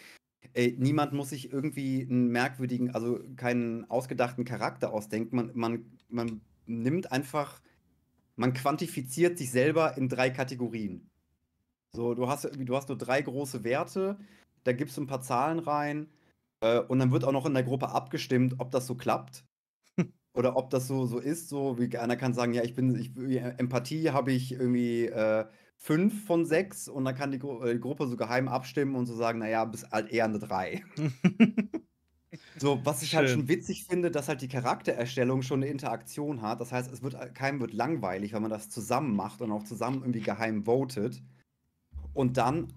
Äh, niemand muss sich irgendwie einen merkwürdigen, also keinen ausgedachten Charakter ausdenken. Man, man, man nimmt einfach, man quantifiziert sich selber in drei Kategorien. So, du hast, du hast nur drei große Werte, da gibst du ein paar Zahlen rein äh, und dann wird auch noch in der Gruppe abgestimmt, ob das so klappt. [LAUGHS] oder ob das so, so ist, so wie einer kann sagen, ja, ich bin, ich, Empathie habe ich irgendwie äh, fünf von sechs und dann kann die, Gru äh, die, Gruppe so geheim abstimmen und so sagen, naja, bist halt eher eine drei. [LAUGHS] so, was ich halt Schön. halt schon witzig finde, dass halt die Charaktererstellung schon eine Interaktion hat. Das heißt, es wird keinem wird langweilig, wenn man das zusammen macht und auch zusammen irgendwie geheim votet. Und dann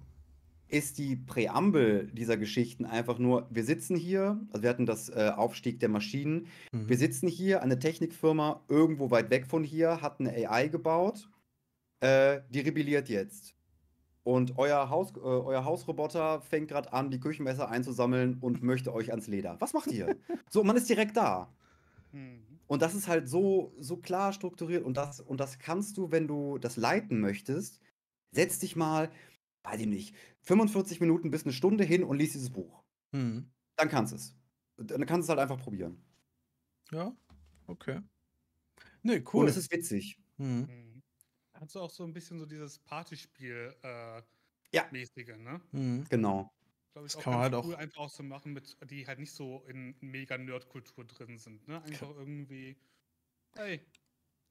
ist die Präambel dieser Geschichten einfach nur, wir sitzen hier, also wir hatten das äh, Aufstieg der Maschinen, mhm. wir sitzen hier, eine Technikfirma irgendwo weit weg von hier, hat eine AI gebaut äh, die rebelliert jetzt. Und euer, Haus, äh, euer Hausroboter fängt gerade an, die Küchenmesser einzusammeln und möchte euch ans Leder. Was macht ihr? so, man ist direkt da. Mhm. Und das ist halt so, so klar strukturiert und das, und das kannst du, wenn du das leiten möchtest, setz dich mal, weiß ich nicht, 45 Minuten bis eine Stunde hin und lies dieses Buch. Mhm. Dann kannst du es. Dann kannst du es halt einfach probieren. Ja, okay. Ne, Und es ist witzig. Mhm. Hat so auch so ein bisschen so dieses Partyspiel äh, Ja. mäßige, ne? Mhm. Genau. Glaube ich Das auch kann man halt cool auch einfach auch so machen mit die halt nicht so in mega Nerdkultur drin sind, ne? Einfach irgendwie: „Hey,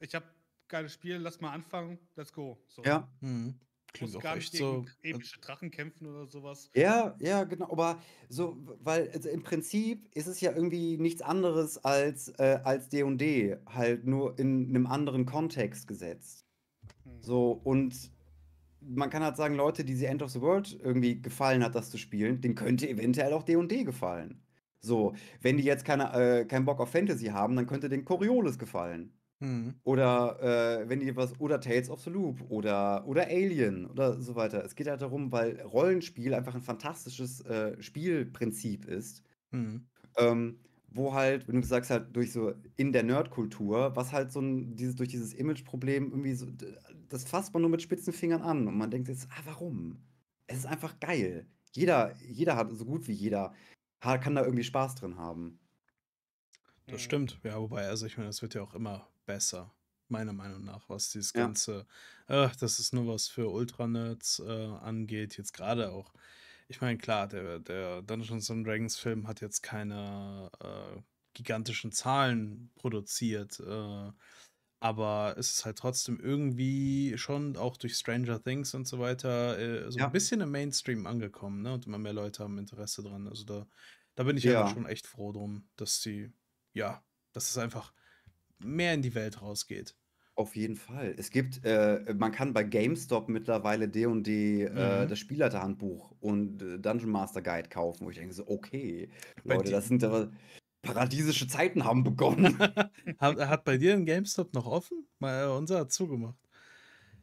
ich habe geiles Spiel, lass mal anfangen, let's go“, so. Ja. Mhm. Klingt auch gar nicht echt so gegen epische Drachen kämpfen oder so was. Ja, ja, genau. Aber so, weil also im Prinzip ist es ja irgendwie nichts anderes als äh, als D&D, halt nur in 'nem anderen Kontext gesetzt. Mhm. So, und man kann halt sagen, Leute, die The End of the World irgendwie gefallen hat, das zu spielen, denen könnte eventuell auch D&D gefallen. So, wenn die jetzt keine äh, keinen Bock auf Fantasy haben, dann könnte denen Coriolis gefallen. Mhm. Oder, äh, wenn die was oder Tales of the Loop oder oder Alien oder so weiter. Es geht halt darum, weil Rollenspiel einfach 'n fantastisches, äh, Spielprinzip ist, Mhm. ähm, wo halt, wenn du sagst halt durch so in der Nerdkultur, was halt so 'n dieses durch dieses Imageproblem irgendwie so das fasst man nur mit spitzen Fingern an und man denkt jetzt: „Ah, warum?“ Es ist einfach geil. Jeder jeder hat so gut wie jeder kann da irgendwie Spaß drin haben. Das Mhm. stimmt. Ja, wobei, also ich meine, es wird ja auch immer besser, meiner Meinung nach, was dieses Ja. ganze ach, das ist nur was für Ultra-Nerds, äh, angeht. Jetzt grade auch ich meine, klar, der der Dungeons& and Dragons Film hat jetzt keine, äh, gigantischen Zahlen produziert, äh, aber es ist halt trotzdem irgendwie schon auch durch Stranger Things und so weiter, äh, so Ja. bisschen im Mainstream angekommen, ne? Und immer mehr Leute haben Interesse dran. Also da da bin ich ja Ja. schon echt froh drum, dass die ja, dass es einfach mehr in die Welt rausgeht. Auf jeden Fall. Es gibt äh, man kann bei GameStop mittlerweile D&D, äh, Mhm. das Spielleiterhandbuch und, äh, Dungeon Master Guide kaufen, wo ich denke so: „Okay, Bei Leute, das sind aber paradiesische Zeiten haben begonnen.“ [LAUGHS] Hat hat bei dir 'n GameStop noch offen? Weil, äh, unser hat zugemacht.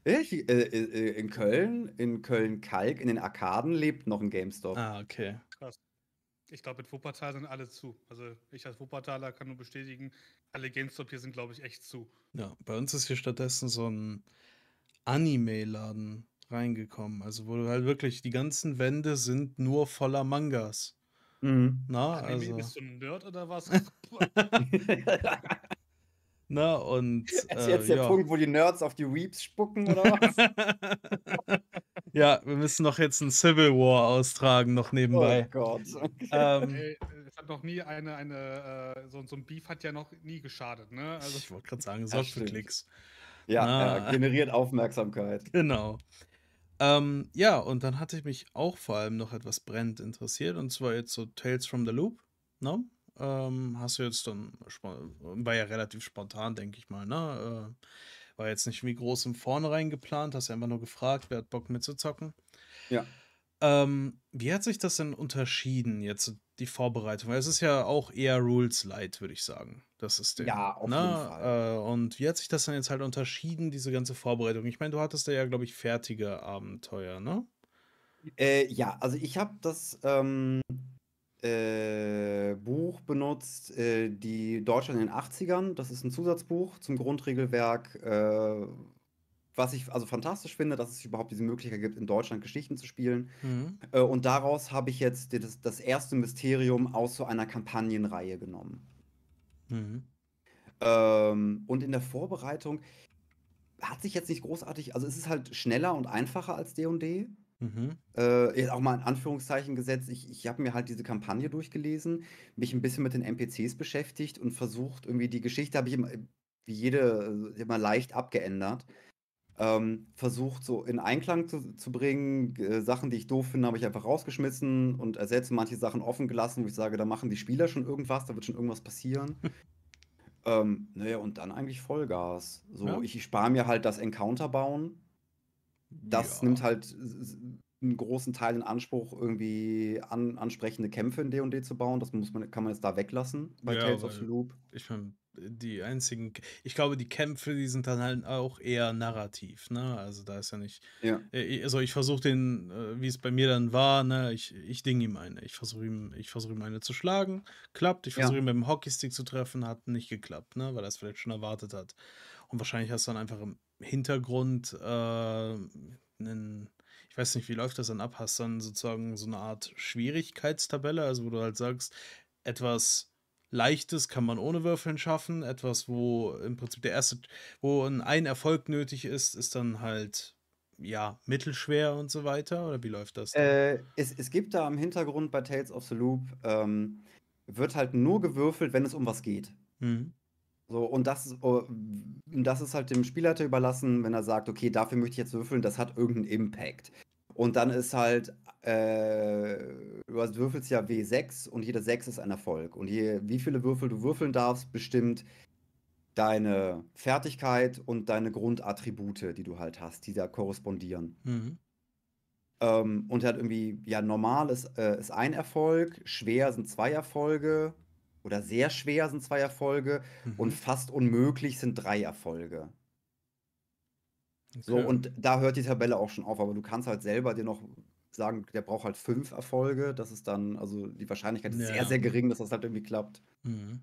Echt? Äh, äh, äh, in Köln in Köln-Kalk, in den Arkaden lebt noch 'n GameStop. Ah, okay. Ich glaube, in Wuppertal sind alle zu. Also, ich als Wuppertaler kann nur bestätigen, alle GameStop hier sind, glaube ich, echt zu. Ja, bei uns ist hier stattdessen so 'n Anime-Laden reingekommen, also wo du halt wirklich die ganzen Wände sind nur voller Mangas. Mhm. Ne, Anime, also bist du 'n Nerd oder was? [LAUGHS] [LAUGHS] Ne, und, [LAUGHS] Ist äh, jetzt der ja. Punkt, wo die Nerds auf die Weebs spucken oder was? [LAUGHS] Ja, wir müssen noch jetzt 'n Civil War austragen noch Oh nebenbei. Gott. Ähm Ey, es hat noch nie eine eine, äh so so 'n Beef hat ja noch nie geschadet, ne? Also Ich wollte grad sagen, sorgt für. Klicks. Ja, Na ja, generiert Aufmerksamkeit. Genau. Ähm, ja, und dann hatte ich mich auch vor allem noch etwas brennend interessiert, und zwar jetzt so Tales from the Loop, ne? Ähm, hast du jetzt dann war ja relativ spontan, denke ich mal, ne? Äh, war jetzt nicht wie groß im Vornherein geplant, hast einfach nur gefragt, wer hat Bock mitzuzocken? Ja. Ähm, wie hat sich das denn unterschieden jetzt, die Vorbereitung? Weil es ist ja auch eher Rules Light, würde ich sagen, das System, Ja, auf ne? jeden Fall. Äh, und wie hat sich das denn jetzt halt unterschieden, diese ganze Vorbereitung? Ich meine, du hattest da ja, glaube ich, fertige Abenteuer, ne? Äh, ja, also ich habe das, ähm, äh, Buch benutzt, äh, die Deutschland in den 80ern. Das ist 'n Zusatzbuch zum Grundregelwerk, äh, was ich also fantastisch finde, dass es überhaupt diese Möglichkeit gibt, in Deutschland Geschichten zu spielen. Mhm. Äh, und daraus habe ich jetzt d das das erste Mysterium aus so einer Kampagnenreihe genommen. Mhm. Ähm, und in der Vorbereitung hat sich jetzt nicht großartig also es ist halt schneller und einfacher als D&D. Mhm. Äh, jetzt auch mal in Anführungszeichen gesetzt, ich ich habe mir halt diese Kampagne durchgelesen, mich 'n bisschen mit den NPCs beschäftigt und versucht irgendwie die Geschichte habe ich immer wie jede äh, immer leicht abgeändert. Ähm, versucht so in Einklang zu zu bringen. G Sachen, die ich doof finde, habe ich einfach rausgeschmissen und ersetzt, manche Sachen offen gelassen, wo ich sage, da machen die Spieler schon irgendwas, da wird schon irgendwas passieren. Ähm, na ja, und dann eigentlich Vollgas. So, Ja. ich ich spare mir halt das Encounter bauen. Das nimmt Ja. halt s s 'n großen Teil in Anspruch, irgendwie an ansprechende Kämpfe in D&D zu bauen. Das muss man kann man jetzt da weglassen bei Ja, Tales of the Loop. ich meine, die einzigen ich glaube, die Kämpfe, die sind dann halt auch eher narrativ, ne? Also, da ist ja nicht Ja. äh, also, ich versuche den, äh, wie es bei mir dann war, ne, ich ich dinge ihm eine. Ich versuche ihm ich versuche ihm eine zu schlagen, klappt. Ich versuche Ja. ihn mit'm Hockeystick zu treffen, hat nicht geklappt, ne, weil er's vielleicht schon erwartet hat. Und wahrscheinlich hast du dann einfach im Hintergrund, äh, 'nen ich weiß nicht, wie läuft das dann ab? Hast du dann sozusagen so eine Art Schwierigkeitstabelle, also wo du halt sagst, etwas Leichtes kann man ohne Würfeln schaffen, etwas, wo im Prinzip der erste, wo ein Erfolg nötig ist, ist dann halt ja, mittelschwer und so weiter? Oder wie läuft das? Äh, es, es gibt da im Hintergrund bei Tales of the Loop, ähm, wird halt nur gewürfelt, wenn es um was geht. Mhm. So, und das, oh, das ist halt dem Spielleiter überlassen, wenn er sagt, okay, dafür möchte ich jetzt würfeln, das hat irgendeinen Impact. Und dann ist halt, äh, du würfelst ja W6 und jeder 6 ist ein Erfolg. Und je, wie viele Würfel du würfeln darfst, bestimmt deine Fertigkeit und deine Grundattribute, die du halt hast, die da korrespondieren. Mhm. Ähm, und halt irgendwie, ja, normal ist, äh, ist ein Erfolg, schwer sind zwei Erfolge oder sehr schwer sind zwei Erfolge mhm. und fast unmöglich sind drei Erfolge. Okay. So, und da hört die Tabelle auch schon auf, aber du kannst halt selber dir noch sagen, der braucht halt fünf Erfolge. Das ist dann, also die Wahrscheinlichkeit ist ja. sehr, sehr gering, dass das halt irgendwie klappt. Mhm.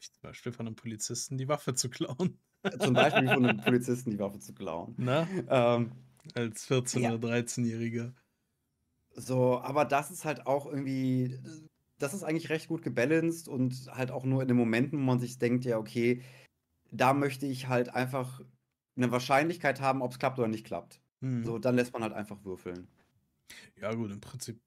Zum Beispiel von einem Polizisten die Waffe zu klauen. Zum Beispiel von einem [LAUGHS] Polizisten die Waffe zu klauen. Na? Ähm, Als 14- ja. oder 13-Jähriger. So, aber das ist halt auch irgendwie, das ist eigentlich recht gut gebalanced und halt auch nur in den Momenten, wo man sich denkt, ja, okay, da möchte ich halt einfach eine Wahrscheinlichkeit haben, ob es klappt oder nicht klappt. Mhm. So, dann lässt man halt einfach würfeln. Ja, gut, im Prinzip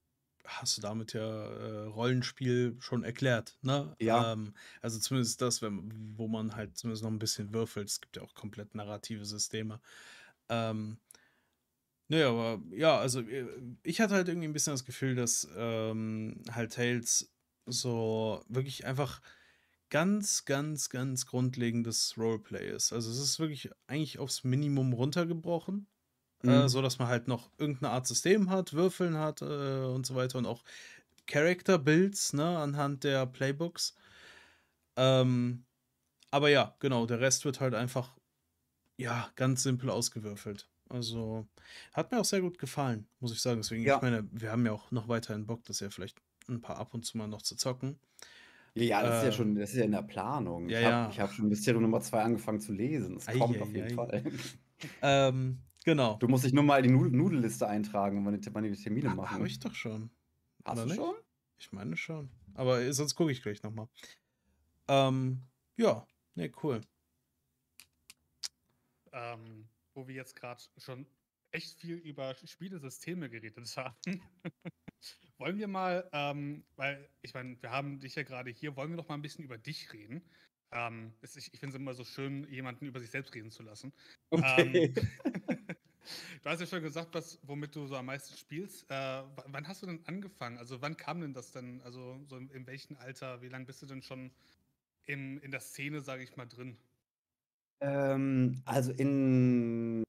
hast du damit ja äh, Rollenspiel schon erklärt, ne? Ja. Ähm, also zumindest das, wenn, wo man halt zumindest noch ein bisschen würfelt. Es gibt ja auch komplett narrative Systeme. Ähm, naja, aber ja, also äh, ich hatte halt irgendwie ein bisschen das Gefühl, dass ähm, halt Tales so wirklich einfach ganz, ganz, ganz grundlegendes Roleplay ist. Also es ist wirklich eigentlich aufs Minimum runtergebrochen. Äh, mhm. Äh, so dass man halt noch irgendeine Art System hat, Würfeln hat äh, und so weiter und auch Character Builds, ne, anhand der Playbooks. Ähm, aber ja, genau, der Rest wird halt einfach, ja, ganz simpel ausgewürfelt. Also, hat mir auch sehr gut gefallen, muss ich sagen. Deswegen, ja. ich meine, wir haben ja auch noch weiterhin Bock, das ja vielleicht ein paar ab und zu mal noch zu zocken. Ja, das ist ja schon, das ist ja in der Planung. Ja, ich habe ja. hab schon Mysterium Nummer 2 angefangen zu lesen. Es kommt auf jeden ei. Fall. [LAUGHS] Ähm, Genau. Du musst dich nur mal in die Nudel Nudelliste eintragen, wann die, wann die Termine machen. Habe ich doch schon. Hast Oder du nicht? schon? Ich meine schon. Aber sonst gucke ich gleich nochmal. Ähm, ja, ne, cool. Ähm, wo wir jetzt gerade schon echt viel über Spielesysteme geredet haben. [LAUGHS] wollen wir mal, ähm, weil ich meine, wir haben dich ja gerade hier, wollen wir doch mal ein bisschen über dich reden. Ähm, ich ich finde es immer so schön, jemanden über sich selbst reden zu lassen. Okay. Ähm, [LAUGHS] du hast ja schon gesagt, was, womit du so am meisten spielst. Äh, wann hast du denn angefangen? Also wann kam denn das denn? Also so in, in welchem Alter? Wie lange bist du denn schon in, in der Szene, sage ich mal, drin? Ähm, also in,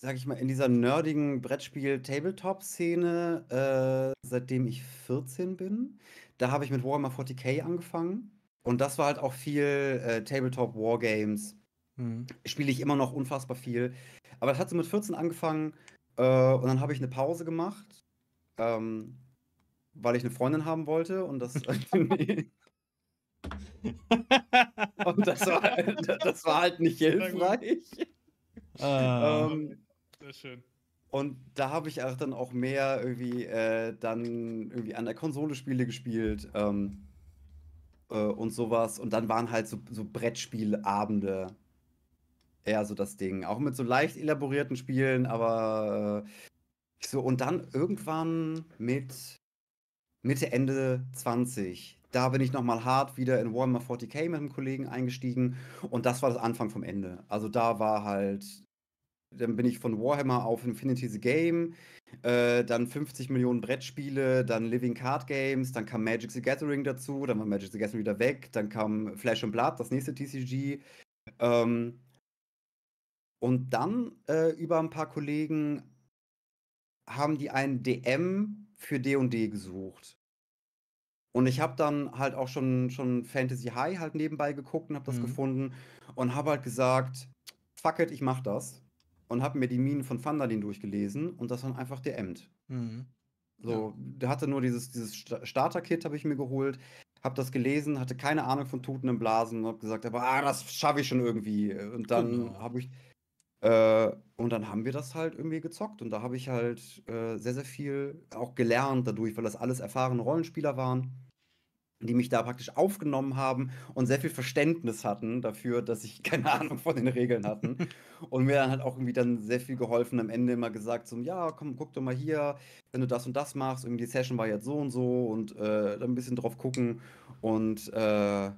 sag ich mal, in dieser nerdigen Brettspiel-Tabletop-Szene, äh, seitdem ich 14 bin. Da habe ich mit Warhammer 40k angefangen. Und das war halt auch viel äh, Tabletop Wargames. Mhm. Spiele ich immer noch unfassbar viel. Aber das hat so mit 14 angefangen äh, und dann habe ich eine Pause gemacht, ähm, weil ich eine Freundin haben wollte und das. [LAUGHS] [LAUGHS] und das war, [LAUGHS] halt, das war halt nicht hilfreich. Ah. Ähm, Sehr schön. Und da habe ich auch dann auch mehr irgendwie äh, dann irgendwie an der Konsole Spiele gespielt. Ähm, äh, und sowas. Und dann waren halt so, so Brettspielabende eher so das Ding. Auch mit so leicht elaborierten Spielen, aber äh, so. Und dann irgendwann mit Mitte, Ende 20. Da bin ich nochmal hart wieder in Warhammer 40k mit einem Kollegen eingestiegen und das war das Anfang vom Ende. Also da war halt, dann bin ich von Warhammer auf Infinity the Game, äh, dann 50 Millionen Brettspiele, dann Living Card Games, dann kam Magic the Gathering dazu, dann war Magic the Gathering wieder weg, dann kam Flash and Blood, das nächste TCG. Ähm, und dann äh, über ein paar Kollegen haben die einen DM für D&D gesucht. Und ich habe dann halt auch schon, schon Fantasy High halt nebenbei geguckt und habe das mhm. gefunden und habe halt gesagt, fuck it, ich mach das und habe mir die Minen von Thunderlin durchgelesen und das dann einfach DM't. Mhm. So, ja. der hatte nur dieses, dieses Starter-Kit, habe ich mir geholt, habe das gelesen, hatte keine Ahnung von Tuten im Blasen und habe gesagt, aber ah, das schaffe ich schon irgendwie. Und dann genau. habe ich, Äh, und dann haben wir das halt irgendwie gezockt und da habe ich halt äh, sehr, sehr viel auch gelernt dadurch, weil das alles erfahrene Rollenspieler waren die mich da praktisch aufgenommen haben und sehr viel Verständnis hatten dafür, dass ich [LAUGHS] keine Ahnung von den Regeln hatten. und mir dann halt auch irgendwie dann sehr viel geholfen, am Ende immer gesagt, so, ja, komm, guck doch mal hier, wenn du das und das machst, irgendwie die Session war jetzt so und so und äh, dann ein bisschen drauf gucken. Und äh,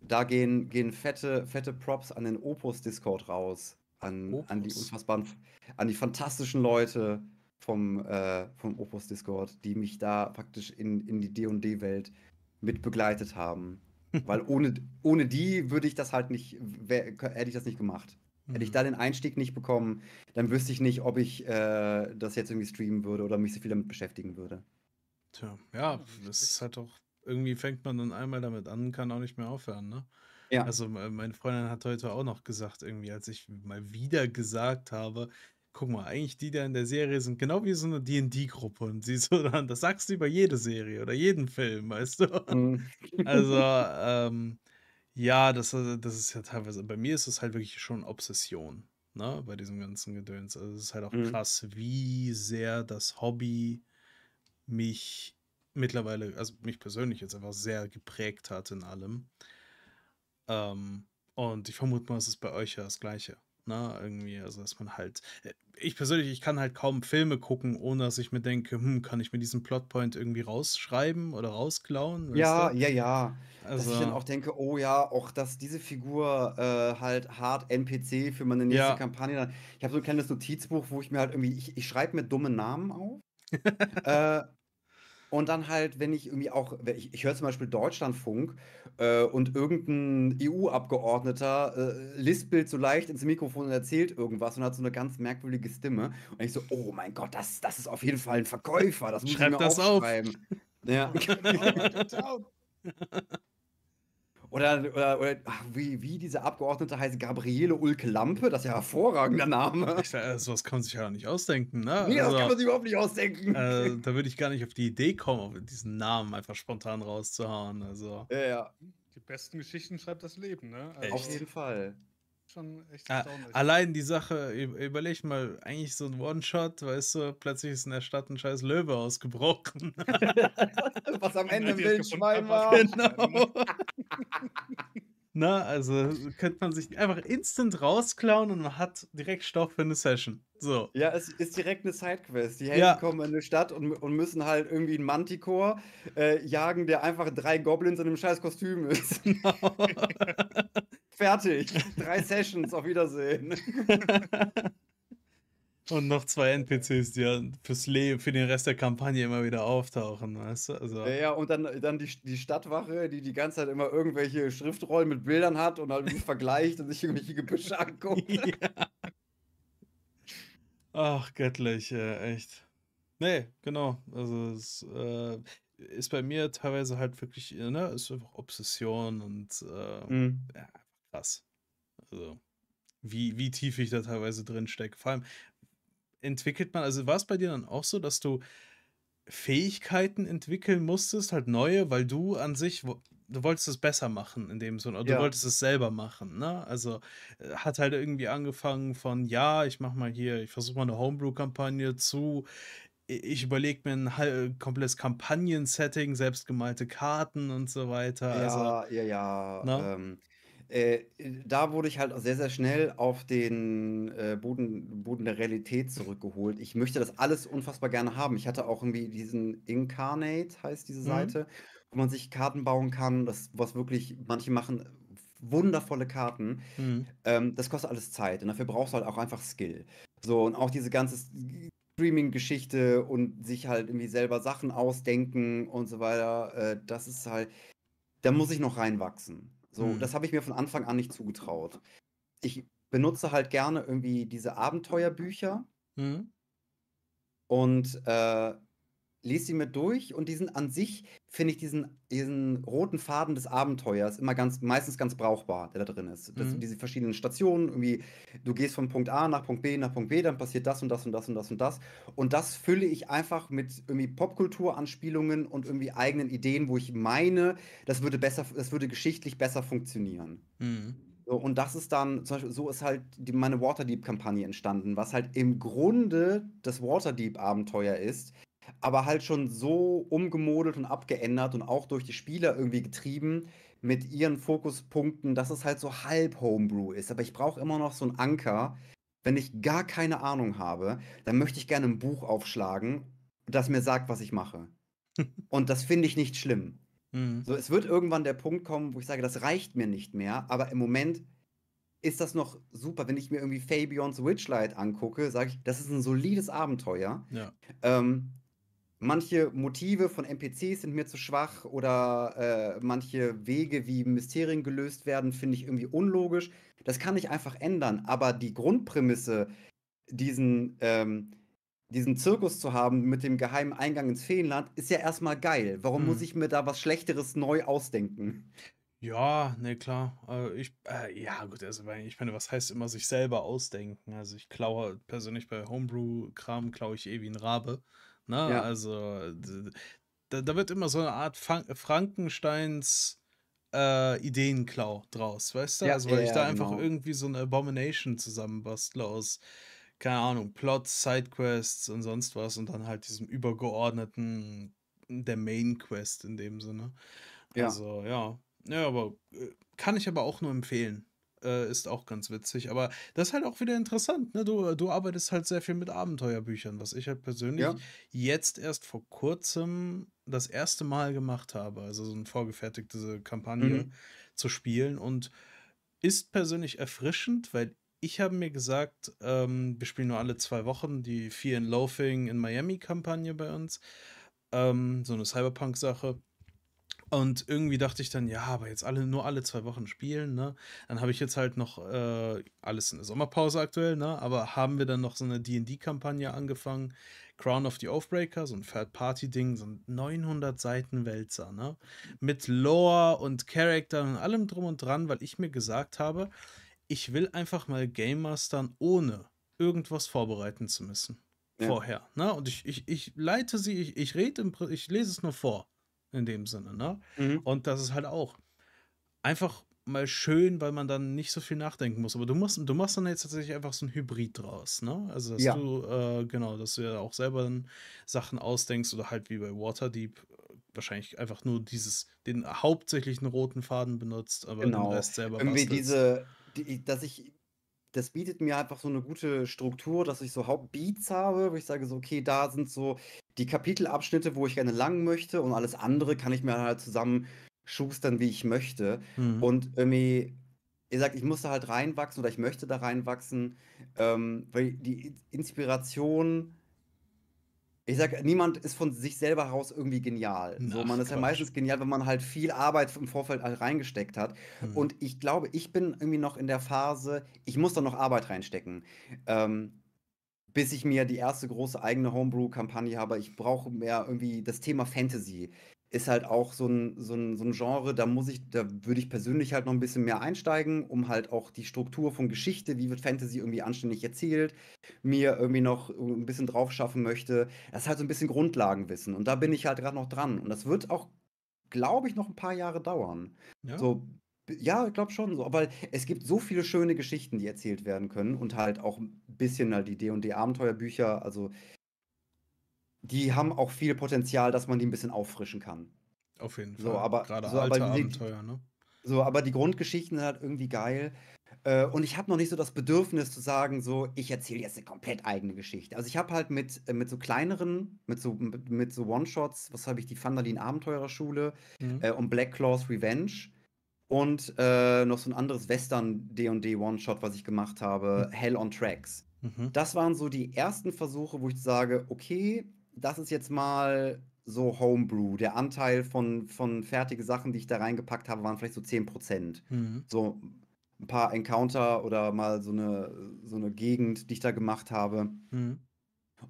da gehen, gehen fette, fette Props an den Opus Discord raus. An, Opus. an die unfassbaren, an die fantastischen Leute vom, äh, vom Opus Discord, die mich da praktisch in, in die D&D-Welt mit begleitet haben. Weil ohne, ohne die würde ich das halt nicht, wär, hätte ich das nicht gemacht. Mhm. Hätte ich mhm. da den Einstieg nicht bekommen, dann wüsste ich nicht, ob ich äh, das jetzt irgendwie streamen würde oder mich so viel damit beschäftigen würde. Tja, ja, das ist halt auch, irgendwie fängt man dann einmal damit an, kann auch nicht mehr aufhören, ne? Ja. Also meine Freundin hat heute auch noch gesagt, irgendwie, als ich mal wieder gesagt habe, guck mal, eigentlich die da in der Serie sind genau wie so eine D&D-Gruppe und sie [LAUGHS] so dann, das sagst du über jede Serie oder jeden Film, weißt du? Mhm. Also, [LAUGHS] ähm, ja, das, äh, das ist ja teilweise, bei mir ist es halt wirklich schon Obsession, ne, bei diesem ganzen Gedöns. Also es ist halt auch mhm. krass, wie sehr das Hobby mich mittlerweile, also mich persönlich jetzt einfach sehr geprägt hat in allem. Ähm, und ich vermute mal, es ist bei euch ja das Gleiche. Ne, irgendwie, also dass man halt, äh, ich persönlich, ich kann halt kaum Filme gucken, ohne dass ich mir denke, hm, kann ich mir diesen Plotpoint irgendwie rausschreiben oder rausklauen? Ja, ja, ja. Also, dass ich dann auch denke, oh ja, auch dass diese Figur äh, halt hart NPC für meine nächste ja. Kampagne. Ich habe so ein kleines Notizbuch, wo ich mir halt irgendwie, ich, ich schreibe mir dumme Namen auf. [LAUGHS] äh, und dann halt, wenn ich irgendwie auch, ich, ich höre zum Beispiel Deutschlandfunk äh, und irgendein EU-Abgeordneter äh, lispelt so leicht ins Mikrofon und erzählt irgendwas und hat so eine ganz merkwürdige Stimme. Und ich so, oh mein Gott, das, das ist auf jeden Fall ein Verkäufer, das muss Schreib ich mir das aufschreiben. Auf. Ja. [LAUGHS] Oder, oder, oder ach, wie, wie diese Abgeordnete heißt, Gabriele Ulke Lampe, das ist ja ein hervorragender Name. Ich, äh, sowas kann man sich ja nicht ausdenken, ne? Nee, also, das kann man sich überhaupt nicht ausdenken. Äh, da würde ich gar nicht auf die Idee kommen, diesen Namen einfach spontan rauszuhauen. Also. Ja, ja. Die besten Geschichten schreibt das Leben, ne? Also, Auf jeden Fall schon echt ah, Allein die Sache, überleg mal, eigentlich so ein One-Shot, weißt du, plötzlich ist in der Stadt ein scheiß Löwe ausgebrochen. [LAUGHS] Was am Ende ein Wildschwein war. [LAUGHS] Genau. [LAUGHS] Na, also könnte man sich einfach instant rausklauen und man hat direkt Stoff für eine Session. So. Ja, es ist direkt eine Sidequest. Die Helden ja. kommen in eine Stadt und, und müssen halt irgendwie einen Manticore äh, jagen, der einfach drei Goblins in einem scheiß Kostüm ist. Genau. [LAUGHS] Fertig. Drei Sessions, auf Wiedersehen. [LAUGHS] Und noch zwei NPCs, die ja fürs Leben, für den Rest der Kampagne immer wieder auftauchen, weißt du? Also. Ja, ja, und dann, dann die, die Stadtwache, die die ganze Zeit immer irgendwelche Schriftrollen mit Bildern hat und halt vergleicht und sich irgendwelche Gebüsche [LAUGHS] anguckt. Ja. Ach, göttlich, äh, echt. Nee, genau. Also es äh, ist bei mir teilweise halt wirklich, ne, ist einfach Obsession und äh, mhm. ja, krass. Also, wie, wie tief ich da teilweise drin stecke. Vor allem entwickelt man, also war es bei dir dann auch so, dass du Fähigkeiten entwickeln musstest, halt neue, weil du an sich, du wolltest es besser machen in dem Sinne, oder ja. du wolltest es selber machen, ne? Also äh, hat halt irgendwie angefangen von, ja, ich mach mal hier, ich versuche mal eine Homebrew-Kampagne zu, ich überlege mir ein komplettes Kampagnen-Setting, selbstgemalte Karten und so weiter. Ja, also, ja, ja. Ne? Ähm, äh, da wurde ich halt sehr, sehr schnell auf den äh, Boden, Boden der Realität zurückgeholt. Ich möchte das alles unfassbar gerne haben. Ich hatte auch irgendwie diesen Incarnate, heißt diese mhm. Seite, wo man sich Karten bauen kann. Das, was wirklich, manche machen wundervolle Karten. Mhm. Ähm, das kostet alles Zeit und dafür brauchst du halt auch einfach Skill. So, und auch diese ganze Streaming-Geschichte und sich halt irgendwie selber Sachen ausdenken und so weiter, äh, das ist halt, da muss ich noch reinwachsen. So, mhm. das habe ich mir von Anfang an nicht zugetraut. Ich benutze halt gerne irgendwie diese Abenteuerbücher mhm. und äh, lese sie mir durch und diesen an sich finde ich diesen, diesen roten Faden des Abenteuers immer ganz, meistens ganz brauchbar, der da drin ist. Das, mhm. Diese verschiedenen Stationen, irgendwie, du gehst von Punkt A nach Punkt B nach Punkt B, dann passiert das und das und das und das und das. Und das fülle ich einfach mit irgendwie Popkulturanspielungen und irgendwie eigenen Ideen, wo ich meine, das würde besser, das würde geschichtlich besser funktionieren. Mhm. Und das ist dann, zum Beispiel, so ist halt die, meine Waterdeep-Kampagne entstanden, was halt im Grunde das Waterdeep-Abenteuer ist, aber halt schon so umgemodelt und abgeändert und auch durch die Spieler irgendwie getrieben mit ihren Fokuspunkten, dass es halt so halb Homebrew ist. Aber ich brauche immer noch so einen Anker. Wenn ich gar keine Ahnung habe, dann möchte ich gerne ein Buch aufschlagen, das mir sagt, was ich mache. [LAUGHS] und das finde ich nicht schlimm. Mhm. So, es wird irgendwann der Punkt kommen, wo ich sage, das reicht mir nicht mehr, aber im Moment ist das noch super. Wenn ich mir irgendwie Fabians Witchlight angucke, sage ich, das ist ein solides Abenteuer. Ja. Ähm, manche Motive von NPCs sind mir zu schwach oder äh, manche Wege, wie Mysterien gelöst werden, finde ich irgendwie unlogisch. Das kann ich einfach ändern, aber die Grundprämisse, diesen, ähm, diesen Zirkus zu haben mit dem geheimen Eingang ins Feenland, ist ja erstmal geil. Warum hm. muss ich mir da was Schlechteres neu ausdenken? Ja, ne, klar. Äh, ich, äh, ja, gut, also ich meine, was heißt immer sich selber ausdenken? Also ich klaue persönlich bei Homebrew-Kram, klaue ich eh wie ein Rabe. Ne? Ja. Also da, da, wird immer so eine Art Frankensteins äh, Ideenklau draus, weißt du? Ja, also weil ja, ich da einfach genau. irgendwie so eine Abomination zusammenbastle aus, keine Ahnung, Plots, Sidequests und sonst was und dann halt diesem übergeordneten, der Main Quest in dem Sinne. Ja. Also, ja. Ja, aber äh, kann ich aber auch nur empfehlen. Äh, ist auch ganz witzig. Aber das ist halt auch wieder interessant. Ne? Du, du arbeitest halt sehr viel mit Abenteuerbüchern, was ich halt persönlich ja. jetzt erst vor kurzem das erste Mal gemacht habe. Also so eine vorgefertigte Kampagne mhm. zu spielen. Und ist persönlich erfrischend, weil ich habe mir gesagt, ähm, wir spielen nur alle zwei Wochen die Fear and Loafing in Miami-Kampagne bei uns. Ähm, so eine Cyberpunk-Sache. Und irgendwie dachte ich dann, ja, aber jetzt alle nur alle zwei Wochen spielen, ne? Dann habe ich jetzt halt noch äh, alles in der Sommerpause aktuell, ne? Aber haben wir dann noch so eine D&D-Kampagne angefangen, Crown of the Oathbreaker, so ein Third-Party-Ding, so ein 900 Seiten Wälzer, ne? Mit Lore und Charakter und allem drum und dran, weil ich mir gesagt habe, ich will einfach mal Game Mastern ohne irgendwas vorbereiten zu müssen. Ja. Vorher, ne? Und ich, ich, ich leite sie, ich, ich rede, ich lese es nur vor in dem Sinne, ne? Mhm. Und das ist halt auch einfach mal schön, weil man dann nicht so viel nachdenken muss. Aber du machst, du machst dann jetzt tatsächlich einfach so ein Hybrid draus, ne? Also, dass ja. du, äh, genau, dass du ja auch selber dann Sachen ausdenkst oder halt wie bei Waterdeep wahrscheinlich einfach nur dieses, den hauptsächlichen roten Faden benutzt, aber genau. den Rest selber Irgendwie bastelst. diese, die, dass ich das bietet mir einfach so eine gute Struktur, dass ich so Hauptbeats habe, wo ich sage so, okay, da sind so die Kapitelabschnitte, wo ich gerne lang möchte und alles andere kann ich mir halt zusammen schustern, wie ich möchte. Mhm. Und irgendwie, ihr sagt, ich muss da halt reinwachsen oder ich möchte da reinwachsen, ähm, weil die Inspiration ich sag, niemand ist von sich selber heraus irgendwie genial. Ach, so, man ist Quatsch. ja meistens genial, wenn man halt viel Arbeit im Vorfeld halt reingesteckt hat. Hm. Und ich glaube, ich bin irgendwie noch in der Phase, ich muss da noch Arbeit reinstecken. Ähm, bis ich mir die erste große eigene Homebrew-Kampagne habe. Ich brauche mehr irgendwie das Thema Fantasy ist halt auch so ein, so ein, so ein Genre, da muss ich, da würde ich persönlich halt noch ein bisschen mehr einsteigen, um halt auch die Struktur von Geschichte, wie wird Fantasy irgendwie anständig erzählt, mir irgendwie noch ein bisschen drauf schaffen möchte. Das ist halt so ein bisschen Grundlagenwissen. Und da bin ich halt gerade noch dran. Und das wird auch, glaube ich, noch ein paar Jahre dauern. Ja. So, ja, ich glaube schon so. Aber es gibt so viele schöne Geschichten, die erzählt werden können und halt auch ein bisschen halt die D&D-Abenteuerbücher. Also die haben auch viel Potenzial, dass man die ein bisschen auffrischen kann. Auf jeden Fall. So, aber, Gerade so, alte aber die, Abenteuer, ne? So, aber die Grundgeschichten sind halt irgendwie geil. Äh, und ich habe noch nicht so das Bedürfnis zu sagen, so, ich erzähle jetzt eine komplett eigene Geschichte. Also ich habe halt mit, äh, mit so kleineren, mit so, mit so One-Shots, was habe ich, die Fandalin Abenteurerschule mhm. äh, und Black Claws Revenge und äh, noch so ein anderes Western D&D One-Shot, was ich gemacht habe, mhm. Hell on Tracks. Mhm. Das waren so die ersten Versuche, wo ich sage, okay, das ist jetzt mal so Homebrew. Der Anteil von, von fertige Sachen, die ich da reingepackt habe, waren vielleicht so 10%. Mhm. So ein paar Encounter oder mal so eine, so eine Gegend, die ich da gemacht habe. Mhm.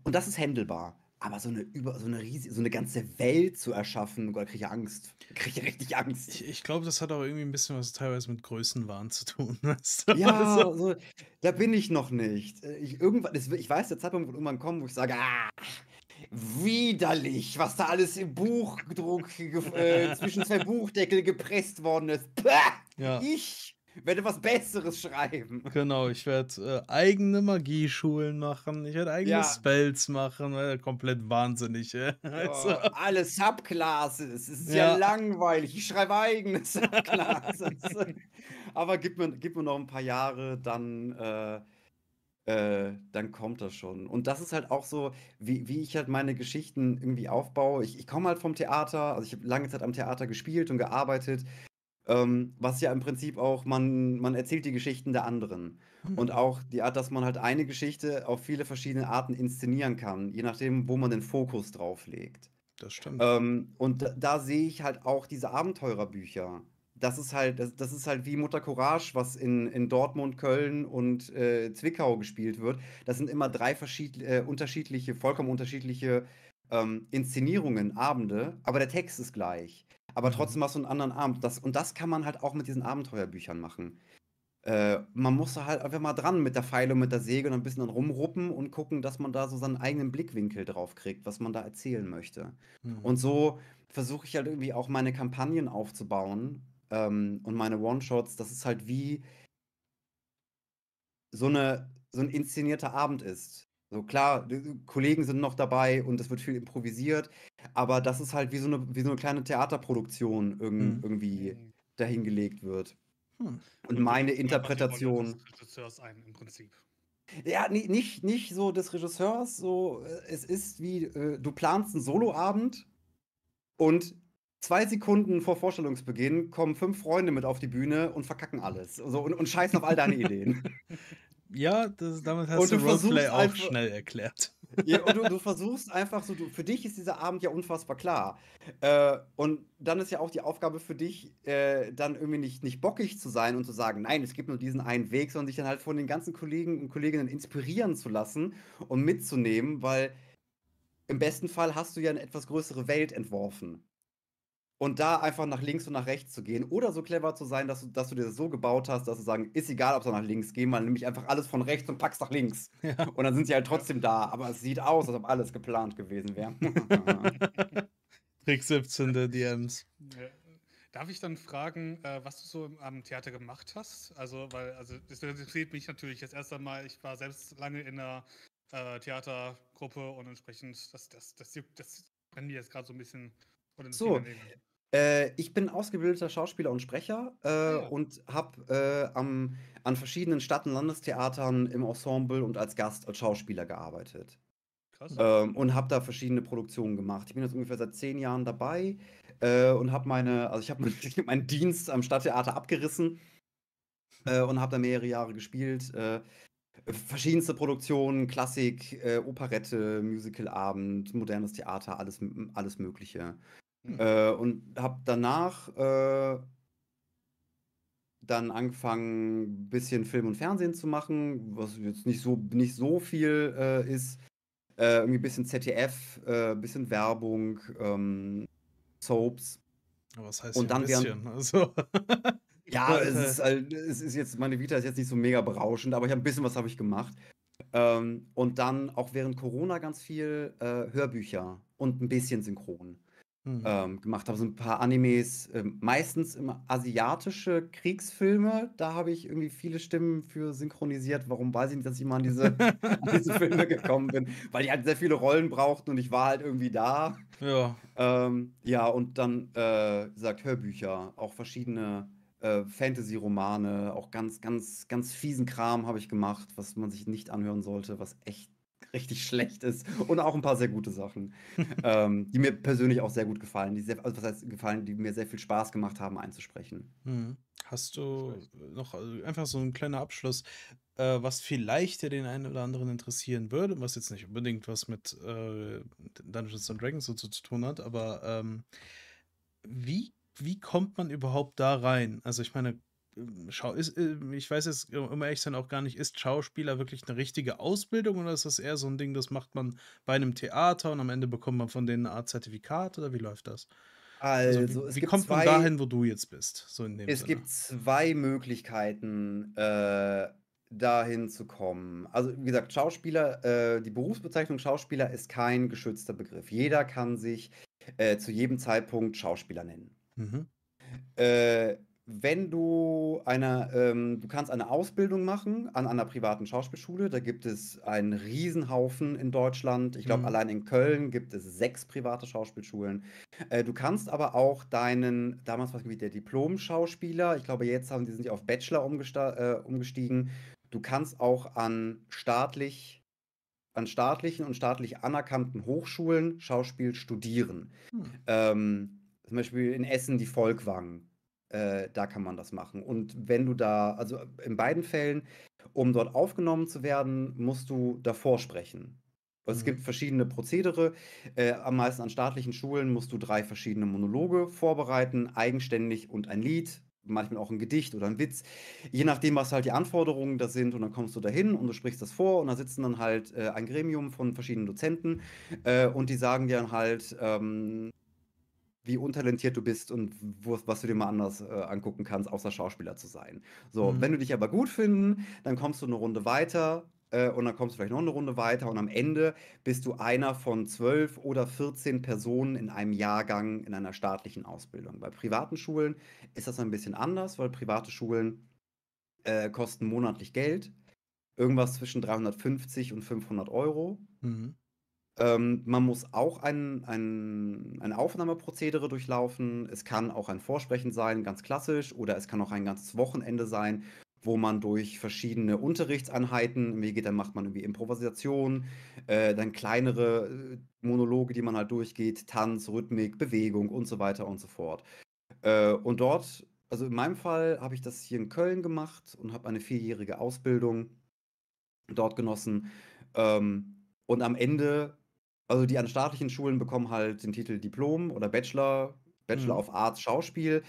Und das ist handelbar. Aber so eine über so eine riesige, so eine ganze Welt zu erschaffen, da kriege ich Angst. [LAUGHS] Da kriege ich richtig Angst. Ich, ich glaube, das hat auch irgendwie ein bisschen was teilweise mit Größenwahn zu tun. [LAUGHS] Weißt du? Ja, so. so, da bin ich noch nicht. Ich, irgendwann, ich weiß, der Zeitpunkt wird irgendwann kommen, wo ich sage, ah, widerlich, was da alles im Buchdruck äh, zwischen zwei Buchdeckel gepresst worden ist. Pah, ja. Ich werde was Besseres schreiben. Genau, ich werde äh, eigene Magieschulen machen. Ich werde eigene ja. Spells machen. Äh, komplett wahnsinnig. Äh. Also. Oh, alle Subclasses. Es ist ja. ja langweilig. Ich schreibe eigene [LAUGHS] Subclasses. Aber gib mir, gib mir noch ein paar Jahre, dann. Äh, äh, dann kommt das schon. Und das ist halt auch so, wie, wie ich halt meine Geschichten irgendwie aufbaue. Ich, ich komme halt vom Theater, also ich habe lange Zeit am Theater gespielt und gearbeitet, ähm, was ja im Prinzip auch, man, man erzählt die Geschichten der anderen. Mhm. Und auch die Art, dass man halt eine Geschichte auf viele verschiedene Arten inszenieren kann, je nachdem, wo man den Fokus drauf legt. Das stimmt. Ähm, und da, da sehe ich halt auch diese Abenteurerbücher das ist halt, das, das, ist halt wie Mutter Courage, was in, in Dortmund, Köln und äh, Zwickau gespielt wird. Das sind immer drei verschied äh, unterschiedliche, vollkommen unterschiedliche ähm, Inszenierungen, Abende, aber der Text ist gleich. Aber mhm. trotzdem hast du einen anderen Abend. Das, und das kann man halt auch mit diesen Abenteuerbüchern machen. Äh, man muss da halt einfach mal dran mit der Pfeile und mit der Säge und ein bisschen dann rumruppen und gucken, dass man da so seinen eigenen Blickwinkel drauf kriegt, was man da erzählen möchte. Mhm. Und so versuche ich halt irgendwie auch meine Kampagnen aufzubauen, ähm, und meine One-Shots, das ist halt wie so, eine, so ein inszenierter Abend ist. So klar, Kollegen sind noch dabei und es wird viel improvisiert, aber das ist halt wie so eine, wie so eine kleine Theaterproduktion irg hm. irgendwie mhm. dahingelegt wird. Hm. Und meine Interpretation. Des Regisseurs ein, im Prinzip. Ja, nicht, nicht so des Regisseurs, so äh, es ist wie, äh, du planst einen Soloabend und zwei Sekunden vor Vorstellungsbeginn kommen fünf Freunde mit auf die Bühne und verkacken alles. Also, und, und scheißen auf all deine [LAUGHS] Ideen. Ja, das, damit hast und du, du Roleplay auch einfach, schnell erklärt. Ja, und du, du versuchst einfach so, du, für dich ist dieser Abend ja unfassbar klar. Äh, und dann ist ja auch die Aufgabe für dich, äh, dann irgendwie nicht, nicht bockig zu sein und zu sagen, nein, es gibt nur diesen einen Weg, sondern dich dann halt von den ganzen Kollegen und Kolleginnen inspirieren zu lassen und mitzunehmen, weil im besten Fall hast du ja eine etwas größere Welt entworfen und da einfach nach links und nach rechts zu gehen oder so clever zu sein, dass du, dass du dir das so gebaut hast, dass du sagen, ist egal, ob sie nach links gehen, weil nämlich einfach alles von rechts und packst nach links. [LAUGHS] Ja. Und dann sind sie halt trotzdem da, aber es sieht aus, als ob alles geplant gewesen wäre. [LAUGHS] Trick 17 der DMs. Ja. Darf ich dann fragen, äh, was du so am Theater gemacht hast? Also, weil, also das interessiert mich natürlich jetzt erst einmal, ich war selbst lange in der äh, Theatergruppe und entsprechend, das, das, das, das, das brennt mir jetzt gerade so ein bisschen so, äh, ich bin ausgebildeter Schauspieler und Sprecher äh, ah, ja. und habe äh, an verschiedenen Stadt- und Landestheatern im Ensemble und als Gast als Schauspieler gearbeitet. Krass. Ähm, und habe da verschiedene Produktionen gemacht. Ich bin jetzt ungefähr seit zehn Jahren dabei äh, und habe meine, also ich habe [LAUGHS] meinen Dienst am Stadttheater abgerissen äh, und habe da mehrere Jahre gespielt. Äh, verschiedenste Produktionen, Klassik, Operette, Musicalabend, modernes Theater, alles, alles Mögliche. Hm. Äh, und habe danach äh, dann angefangen, ein bisschen Film und Fernsehen zu machen, was jetzt nicht so, nicht so viel äh, ist. Äh, irgendwie ein bisschen ZDF, ein äh, bisschen Werbung, ähm, Soaps. was heißt und dann ein bisschen? Also. [LAUGHS] ja, es ist, halt, es ist jetzt, meine Vita ist jetzt nicht so mega berauschend, aber ich habe ein bisschen was habe ich gemacht. Ähm, und dann auch während Corona ganz viel äh, Hörbücher und ein bisschen Synchron mhm. ähm, gemacht habe. So ein paar Animes, äh, meistens immer asiatische Kriegsfilme. Da habe ich irgendwie viele Stimmen für synchronisiert. Warum weiß ich nicht, dass ich mal an diese, [LAUGHS] an diese Filme gekommen bin? Weil die halt sehr viele Rollen brauchten und ich war halt irgendwie da. Ja. Ähm, ja, und dann, äh, gesagt, Hörbücher, auch verschiedene. Äh, Fantasy-Romane, auch ganz, ganz, ganz fiesen Kram habe ich gemacht, was man sich nicht anhören sollte, was echt richtig schlecht ist und auch ein paar sehr gute Sachen, [LAUGHS] ähm, die mir persönlich auch sehr gut gefallen, die sehr, also was heißt gefallen, die mir sehr viel Spaß gemacht haben einzusprechen. Mhm. Hast du noch also einfach so ein kleiner Abschluss, äh, was vielleicht den einen oder anderen interessieren würde, was jetzt nicht unbedingt was mit äh, Dungeons and Dragons so zu, zu tun hat, aber ähm, wie, wie kommt man überhaupt da rein? Also ich meine, Schau ist, äh, ich weiß jetzt immer ehrlich sein auch gar nicht, ist Schauspieler wirklich eine richtige Ausbildung oder ist das eher so ein Ding, das macht man bei einem Theater und am Ende bekommt man von denen eine Art Zertifikat oder wie läuft das? Also, also wie, wie kommt zwei, man dahin, wo du jetzt bist? So es Sinne. gibt zwei Möglichkeiten, äh, dahin zu kommen. Also, wie gesagt, Schauspieler, äh, die Berufsbezeichnung Schauspieler ist kein geschützter Begriff. Jeder kann sich äh, zu jedem Zeitpunkt Schauspieler nennen. Mhm. Äh, wenn du eine, ähm, du kannst eine Ausbildung machen an einer privaten Schauspielschule. Da gibt es einen Riesenhaufen in Deutschland. Ich glaube, Mhm. allein in Köln gibt es sechs private Schauspielschulen. Äh, du kannst aber auch deinen, damals war es der Diplom-Schauspieler, ich glaube, jetzt haben die sind ja auf Bachelor äh, umgestiegen. Du kannst auch an staatlich, an staatlichen und staatlich anerkannten Hochschulen Schauspiel studieren. Hm. Ähm, zum Beispiel in Essen die Volkwang. Äh, da kann man das machen. Und wenn du da, also in beiden Fällen, um dort aufgenommen zu werden, musst du davor sprechen. Es Mhm. gibt verschiedene Prozedere. Äh, am meisten an staatlichen Schulen musst du drei verschiedene Monologe vorbereiten, eigenständig und ein Lied, manchmal auch ein Gedicht oder ein Witz, je nachdem, was halt die Anforderungen da sind. Und dann kommst du dahin und du sprichst das vor und da sitzen dann halt äh, ein Gremium von verschiedenen Dozenten äh, und die sagen dir dann halt, ähm, wie untalentiert du bist und wo, was du dir mal anders äh, angucken kannst, außer Schauspieler zu sein. So, Mhm. wenn du dich aber gut finden, dann kommst du eine Runde weiter äh, und dann kommst du vielleicht noch eine Runde weiter und am Ende bist du einer von zwölf oder 14 Personen in einem Jahrgang in einer staatlichen Ausbildung. Bei privaten Schulen ist das ein bisschen anders, weil private Schulen äh, kosten monatlich Geld. Irgendwas zwischen 350 und 500 Euro. Mhm. Ähm, man muss auch ein, ein, ein Aufnahmeprozedere durchlaufen. Es kann auch ein Vorsprechen sein, ganz klassisch, oder es kann auch ein ganzes Wochenende sein, wo man durch verschiedene Unterrichtseinheiten, wie geht, dann macht man irgendwie Improvisation, äh, dann kleinere äh, Monologe, die man halt durchgeht, Tanz, Rhythmik, Bewegung und so weiter und so fort. Äh, und dort, also in meinem Fall habe ich das hier in Köln gemacht und habe eine vierjährige Ausbildung dort genossen. Ähm, und am Ende also die an staatlichen Schulen bekommen halt den Titel Diplom oder Bachelor, Bachelor Mhm. of Arts Schauspiel.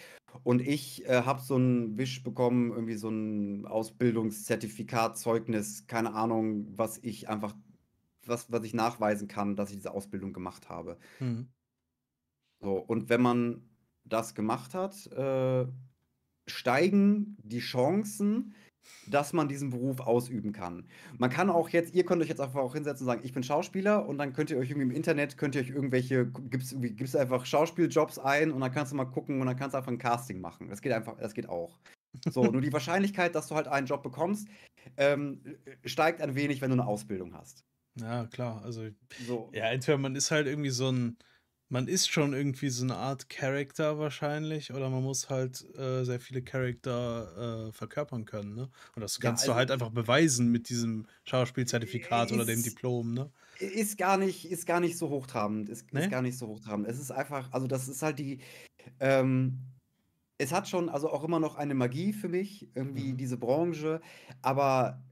Und ich äh, habe so einen Wisch bekommen, irgendwie so ein Ausbildungszertifikat, Zeugnis, keine Ahnung, was ich einfach, was, was ich nachweisen kann, dass ich diese Ausbildung gemacht habe. Mhm. So, und wenn man das gemacht hat, äh, steigen die Chancen, dass man diesen Beruf ausüben kann. Man kann auch jetzt, ihr könnt euch jetzt einfach auch hinsetzen und sagen, ich bin Schauspieler und dann könnt ihr euch irgendwie im Internet, könnt ihr euch irgendwelche, gibt's, gibt's einfach Schauspieljobs ein und dann kannst du mal gucken und dann kannst du einfach ein Casting machen. Das geht einfach, das geht auch. So, nur die [LAUGHS] Wahrscheinlichkeit, dass du halt einen Job bekommst, ähm, steigt ein wenig, wenn du eine Ausbildung hast. Ja, klar. Also, So. ja, entweder man ist halt irgendwie so ein, man ist schon irgendwie so eine Art Charakter wahrscheinlich, oder man muss halt äh, sehr viele Charakter äh, verkörpern können, ne? Und das Ja, kannst du also- halt einfach beweisen mit diesem Schauspielzertifikat oder dem Diplom, ne? Ist gar nicht, ist gar nicht so hochtrabend. Ist, Nee? ist gar nicht so hochtrabend. Es ist einfach, also das ist halt die, ähm, es hat schon also auch immer noch eine Magie für mich, irgendwie Mhm. diese Branche, aber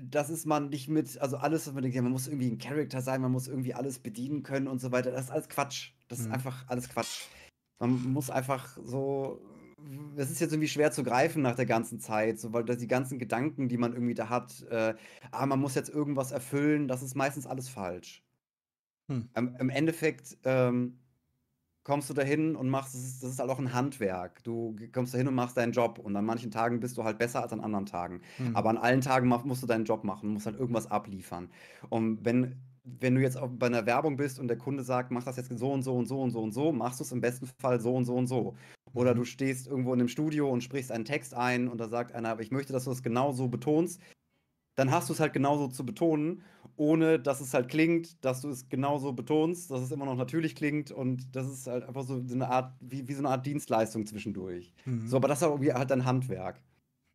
das ist man nicht mit, also alles, was man denkt, ja, man muss irgendwie ein Charakter sein, man muss irgendwie alles bedienen können und so weiter. Das ist alles Quatsch. Das ist Mhm. einfach alles Quatsch. Man muss einfach so, es ist jetzt irgendwie schwer zu greifen nach der ganzen Zeit, so, weil das die ganzen Gedanken, die man irgendwie da hat, äh, ah, man muss jetzt irgendwas erfüllen, das ist meistens alles falsch. Hm. Im, Im Endeffekt ähm, kommst du dahin und machst, das ist, das ist halt auch ein Handwerk. Du kommst dahin und machst deinen Job und an manchen Tagen bist du halt besser als an anderen Tagen. Mhm. Aber an allen Tagen musst du deinen Job machen, musst halt irgendwas abliefern. Und wenn, wenn du jetzt bei einer Werbung bist und der Kunde sagt, mach das jetzt so und so und so und so und so, machst du es im besten Fall so und so und so. Oder Mhm. du stehst irgendwo in einem Studio und sprichst einen Text ein und da sagt einer, aber ich möchte, dass du es genau so betonst. Dann hast du es halt genauso zu betonen, ohne dass es halt klingt, dass du es genauso betonst, dass es immer noch natürlich klingt und das ist halt einfach so, eine Art, wie, wie so eine Art Dienstleistung zwischendurch. Mhm. So, aber das ist auch irgendwie halt dein Handwerk.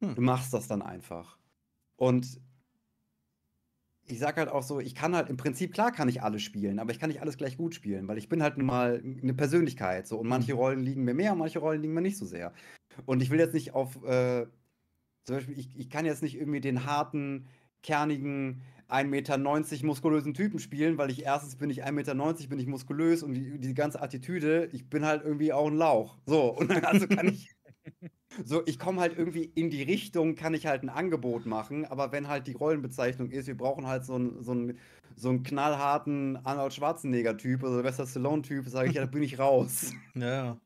Hm. Du machst das dann einfach. Und ich sag halt auch so, ich kann halt im Prinzip, klar kann ich alles spielen, aber ich kann nicht alles gleich gut spielen, weil ich bin halt nun mal eine Persönlichkeit. So, und manche Mhm. Rollen liegen mir mehr und manche Rollen liegen mir nicht so sehr. Und ich will jetzt nicht auf, äh, zum Beispiel, ich, ich kann jetzt nicht irgendwie den harten, kernigen, 1,90 Meter muskulösen Typen spielen, weil ich erstens bin ich 1,90 Meter, bin ich muskulös und die, die ganze Attitüde, ich bin halt irgendwie auch ein Lauch. So, und dann [LAUGHS] also kann ich. So, ich komme halt irgendwie in die Richtung, kann ich halt ein Angebot machen, aber wenn halt die Rollenbezeichnung ist, wir brauchen halt so einen so einen- so einen knallharten Arnold Schwarzenegger-Typ oder Sylvester Stallone-Typ, sage ich, ja, da bin ich raus. [LAUGHS] Ja,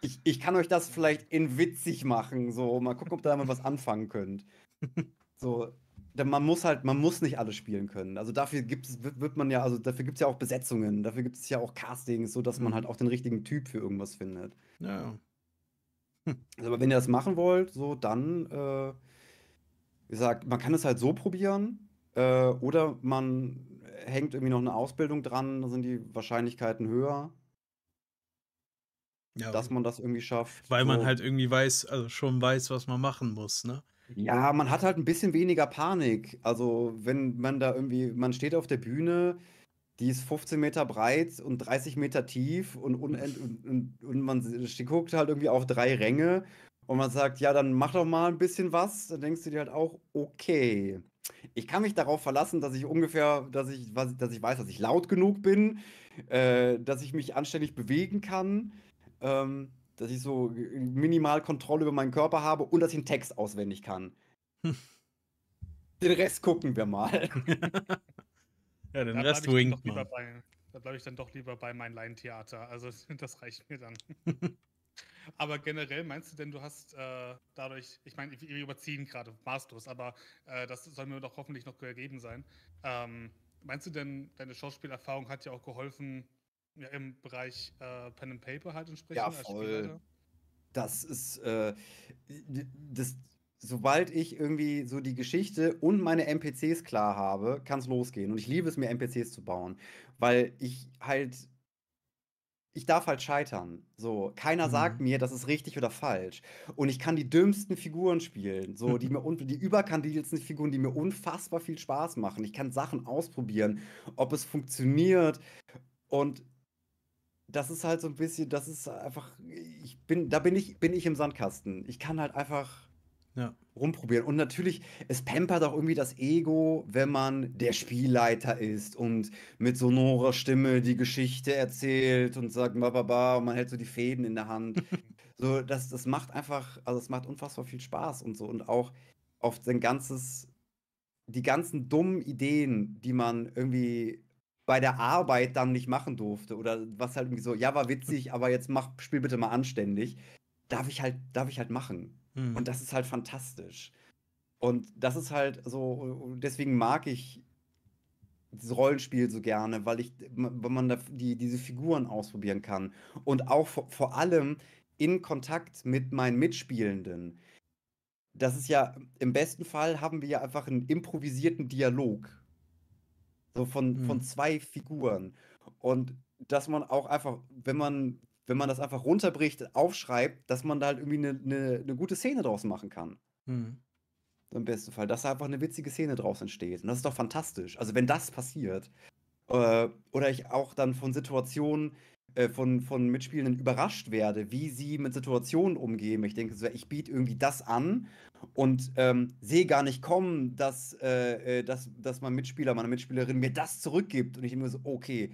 Ich, ich kann euch das vielleicht in witzig machen, so, mal gucken, ob ihr damit was anfangen könnt. [LAUGHS] So, man muss halt, man muss nicht alles spielen können. Also dafür gibt es, wird, wird man ja, also dafür gibt es ja auch Besetzungen, dafür gibt es ja auch Castings, so dass man Mhm. halt auch den richtigen Typ für irgendwas findet. ja. Also, aber wenn ihr das machen wollt, so dann, äh, wie gesagt, man kann es halt so probieren, äh, oder man hängt irgendwie noch eine Ausbildung dran, da sind die Wahrscheinlichkeiten höher. Ja, dass man das irgendwie schafft. Weil so. man halt irgendwie weiß, also schon weiß, was man machen muss, ne? Ja, man hat halt ein bisschen weniger Panik. Also, wenn man da irgendwie, man steht auf der Bühne, die ist 15 Meter breit und 30 Meter tief und, unend, und, und, und man guckt halt irgendwie auf drei Ränge und man sagt, ja, dann mach doch mal ein bisschen was. Dann denkst du dir halt auch, okay. Ich kann mich darauf verlassen, dass ich ungefähr, dass ich, dass ich weiß, dass ich laut genug bin, äh, dass ich mich anständig bewegen kann. Ähm, dass ich so minimal Kontrolle über meinen Körper habe und dass ich einen Text auswendig kann. [LAUGHS] Den Rest gucken wir mal. [LAUGHS] ja, den da Rest winkt man. Bei, da bleibe ich dann doch lieber bei meinem Laientheater. Also [LAUGHS] das reicht mir dann. aber generell meinst du denn, du hast äh, dadurch, ich meine, wir überziehen gerade maßlos, aber äh, das soll mir doch hoffentlich noch gegeben sein. Ähm, meinst du denn, deine Schauspielerfahrung hat ja auch geholfen, ja, im Bereich äh, Pen and Paper halt entsprechend. Ja, voll. Das ist, äh, das, sobald ich irgendwie so die Geschichte und meine NPCs klar habe, kann es losgehen. Und ich liebe es mir, NPCs zu bauen, weil ich halt, ich darf halt scheitern. So, keiner mhm. sagt mir, das ist richtig oder falsch. Und ich kann die dümmsten Figuren spielen, so die mir [LAUGHS] die überkandidelsten Figuren, die mir unfassbar viel Spaß machen. Ich kann Sachen ausprobieren, ob es funktioniert. Und das ist halt so ein bisschen, das ist einfach, ich bin, da bin ich, bin ich im Sandkasten. Ich kann halt einfach ja. rumprobieren. Und natürlich, es pampert auch irgendwie das Ego, wenn man der Spielleiter ist und mit sonorer Stimme die Geschichte erzählt und sagt, bababa, und man hält so die Fäden in der Hand. [LAUGHS] so, das, das macht einfach, also es macht unfassbar viel Spaß und so. Und auch auf sein ganzes, die ganzen dummen Ideen, die man irgendwie bei der Arbeit dann nicht machen durfte oder was halt irgendwie so, ja, war witzig, [LAUGHS] aber jetzt mach, spiel bitte mal anständig, darf ich halt, darf ich halt machen. Mhm. Und das ist halt fantastisch. Und das ist halt so, deswegen mag ich das Rollenspiel so gerne, weil ich, wenn man da die, diese Figuren ausprobieren kann und auch vor, vor allem in Kontakt mit meinen Mitspielenden. Das ist ja, im besten Fall haben wir ja einfach einen improvisierten Dialog so von, mhm. von zwei Figuren. Und dass man auch einfach, wenn man, wenn man das einfach runterbricht, aufschreibt, dass man da halt irgendwie eine, eine, eine gute Szene draus machen kann. Mhm. Im besten Fall, dass da einfach eine witzige Szene draus entsteht. Und das ist doch fantastisch. Also wenn das passiert, äh, oder ich auch dann von Situationen äh, von, von Mitspielenden überrascht werde, wie sie mit Situationen umgehen. Ich denke so, ich biete irgendwie das an und ähm, sehe gar nicht kommen, dass, äh, äh dass, dass mein Mitspieler, meine Mitspielerin mir das zurückgibt. Und ich denke mir so, okay,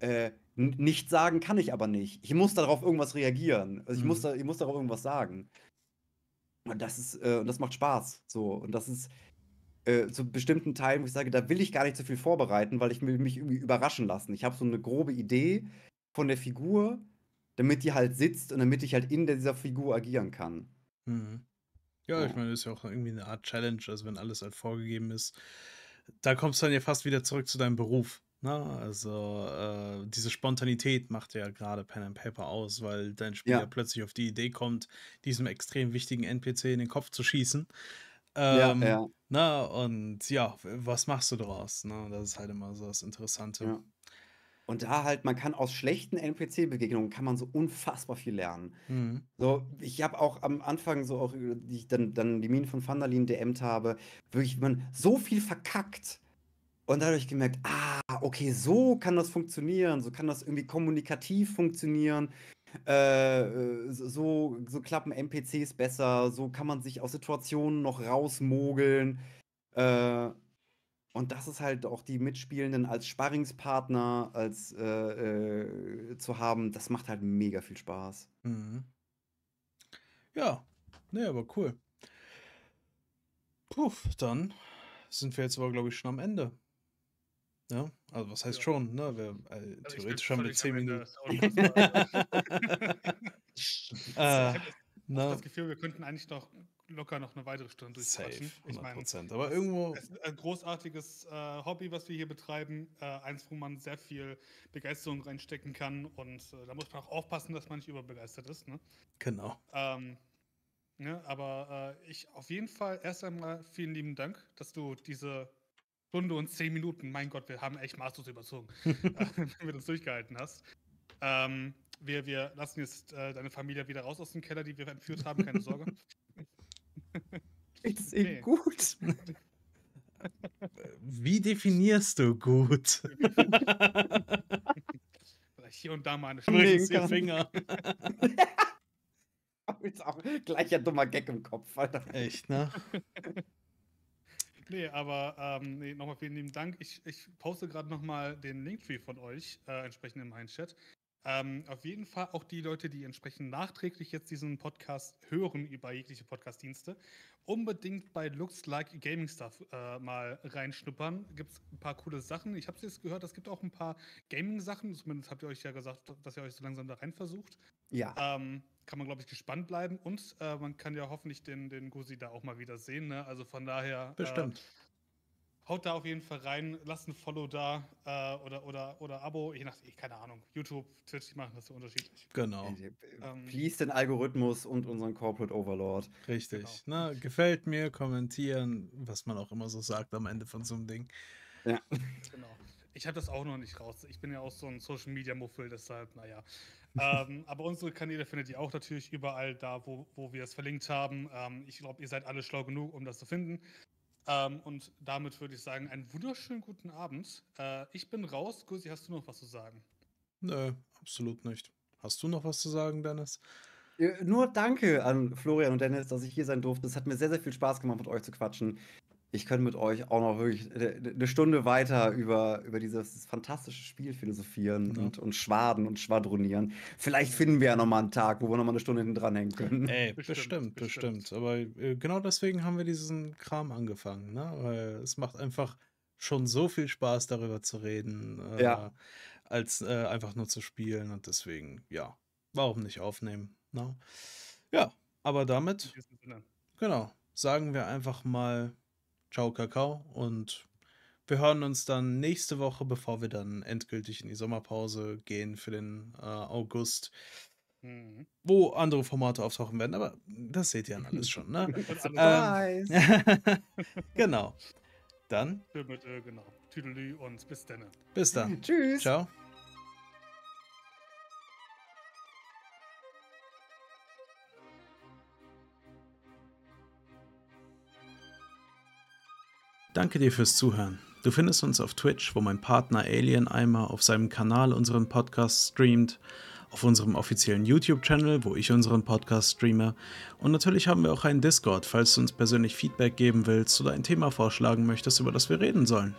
äh, nicht sagen kann ich aber nicht. Ich muss darauf irgendwas reagieren. Also ich, mhm. muss, da, ich muss darauf irgendwas sagen. Und das ist, äh, das macht Spaß. So. Und das ist äh, zu bestimmten Teilen, wo ich sage, da will ich gar nicht so viel vorbereiten, weil ich will mich irgendwie überraschen lassen. Ich habe so eine grobe Idee von der Figur, damit die halt sitzt und damit ich halt in dieser Figur agieren kann. Mhm. Ja, ich meine, das ist ja auch irgendwie eine Art Challenge, also wenn alles halt vorgegeben ist. Da kommst du dann ja fast wieder zurück zu deinem Beruf. Ne? Also äh, diese Spontanität macht ja gerade Pen and Paper aus, weil dein Spieler ja. plötzlich auf die Idee kommt, diesem extrem wichtigen NPC in den Kopf zu schießen. Ähm, ja, ja. Na, und ja, was machst du daraus? Ne? Das ist halt immer so das Interessante. Ja. Und da halt, man kann aus schlechten NPC-Begegnungen kann man so unfassbar viel lernen. Mhm. So, ich habe auch am Anfang so auch, die ich dann, dann die Minen von Vandalin DMt habe, wirklich man so viel verkackt. Und dadurch gemerkt, ah, okay, so kann das funktionieren, so kann das irgendwie kommunikativ funktionieren. Äh, so, so klappen NPCs besser, so kann man sich aus Situationen noch rausmogeln. Äh, und das ist halt auch die Mitspielenden als Sparringspartner als, äh, äh, zu haben, das macht halt mega viel Spaß. Mhm. Ja, ne, aber cool. Puh, dann sind wir jetzt aber, glaube ich, schon am Ende. Ja, also was heißt ja. schon, ne? Wir, äh, also theoretisch haben wir 10 Minuten. [LAUGHS] [LAUGHS] äh, ich habe das, das Gefühl, wir könnten eigentlich noch locker noch eine weitere Stunde durchquatschen. Safe, 100%. Ich mein, Aber irgendwo. Es ist ein großartiges äh, Hobby, was wir hier betreiben. Äh, eins, wo man sehr viel Begeisterung reinstecken kann. Und äh, da muss man auch aufpassen, dass man nicht überbegeistert ist. Ne? Genau. Ähm, ne, aber äh, ich auf jeden Fall erst einmal vielen lieben Dank, dass du diese Stunde und zehn Minuten, mein Gott, wir haben echt maßlos überzogen, [LAUGHS] [LAUGHS] wenn du das durchgehalten hast. Ähm, wir, wir lassen jetzt äh, deine Familie wieder raus aus dem Keller, die wir entführt haben, keine Sorge. [LAUGHS] Ist eh nee. gut. Wie definierst du gut? Vielleicht hier und da mal eine Stunde. Finger. [LAUGHS] ist auch gleich ein dummer Gag im Kopf, Alter. Echt, ne? nee, aber ähm, nee, nochmal vielen lieben Dank. Ich, ich poste gerade nochmal den Linktree von euch äh, entsprechend in meinen Chat. Ähm, auf jeden Fall auch die Leute, die entsprechend nachträglich jetzt diesen Podcast hören über jegliche Podcast-Dienste, unbedingt bei Looks Like Gaming Stuff äh, mal reinschnuppern. Gibt es ein paar coole Sachen. Ich habe es jetzt gehört, es gibt auch ein paar Gaming-Sachen. Zumindest habt ihr euch ja gesagt, dass ihr euch so langsam da rein versucht. Ja. Ähm, kann man, glaube ich, gespannt bleiben. Und äh, man kann ja hoffentlich den, den Gusi da auch mal wieder sehen. Ne? Also von daher. Äh, Bestimmt. Äh, Haut da auf jeden Fall rein, lasst ein Follow da äh, oder, oder, oder Abo, je nachdem, keine Ahnung. YouTube, Twitch, die machen das so unterschiedlich. Genau. Ähm, Please den Algorithmus und unseren Corporate Overlord. Richtig. Genau. Na, gefällt mir, kommentieren, was man auch immer so sagt am Ende von so einem Ding. Ja. Genau. Ich habe das auch noch nicht raus. Ich bin ja auch so ein Social Media Muffel, deshalb, naja. [LAUGHS] ähm, aber unsere Kanäle findet ihr auch natürlich überall da, wo, wo wir es verlinkt haben. Ähm, ich glaube, ihr seid alle schlau genug, um das zu finden. Ähm, und damit würde ich sagen, einen wunderschönen guten Abend. Äh, ich bin raus. Gusi, hast du noch was zu sagen? Nö, absolut nicht. Hast du noch was zu sagen, Dennis? Nur danke an Florian und Dennis, dass ich hier sein durfte. Es hat mir sehr, sehr viel Spaß gemacht, mit euch zu quatschen ich könnte mit euch auch noch wirklich eine Stunde weiter über, über dieses fantastische Spiel philosophieren ja. und, und schwaden und schwadronieren. Vielleicht finden wir ja nochmal einen Tag, wo wir nochmal eine Stunde hinten dranhängen können. Ey, bestimmt, bestimmt, bestimmt. Aber äh, genau deswegen haben wir diesen Kram angefangen, ne? Weil es macht einfach schon so viel Spaß, darüber zu reden, äh, ja. als äh, einfach nur zu spielen. Und deswegen, ja, warum nicht aufnehmen? Ne? Ja, aber damit, genau, sagen wir einfach mal Ciao, Kakao. Und wir hören uns dann nächste Woche, bevor wir dann endgültig in die Sommerpause gehen für den äh, August. Mhm. Wo andere Formate auftauchen werden, aber das seht ihr dann alles [LAUGHS] schon, ne? ähm, [LAUGHS] genau. Dann. genau. Tüdelü und bis dann. Bis dann. [LAUGHS] Tschüss. Ciao. Danke dir fürs Zuhören. Du findest uns auf Twitch, wo mein Partner Alien Eimer auf seinem Kanal unseren Podcast streamt, auf unserem offiziellen YouTube-Channel, wo ich unseren Podcast streame. Und natürlich haben wir auch einen Discord, falls du uns persönlich Feedback geben willst oder ein Thema vorschlagen möchtest, über das wir reden sollen.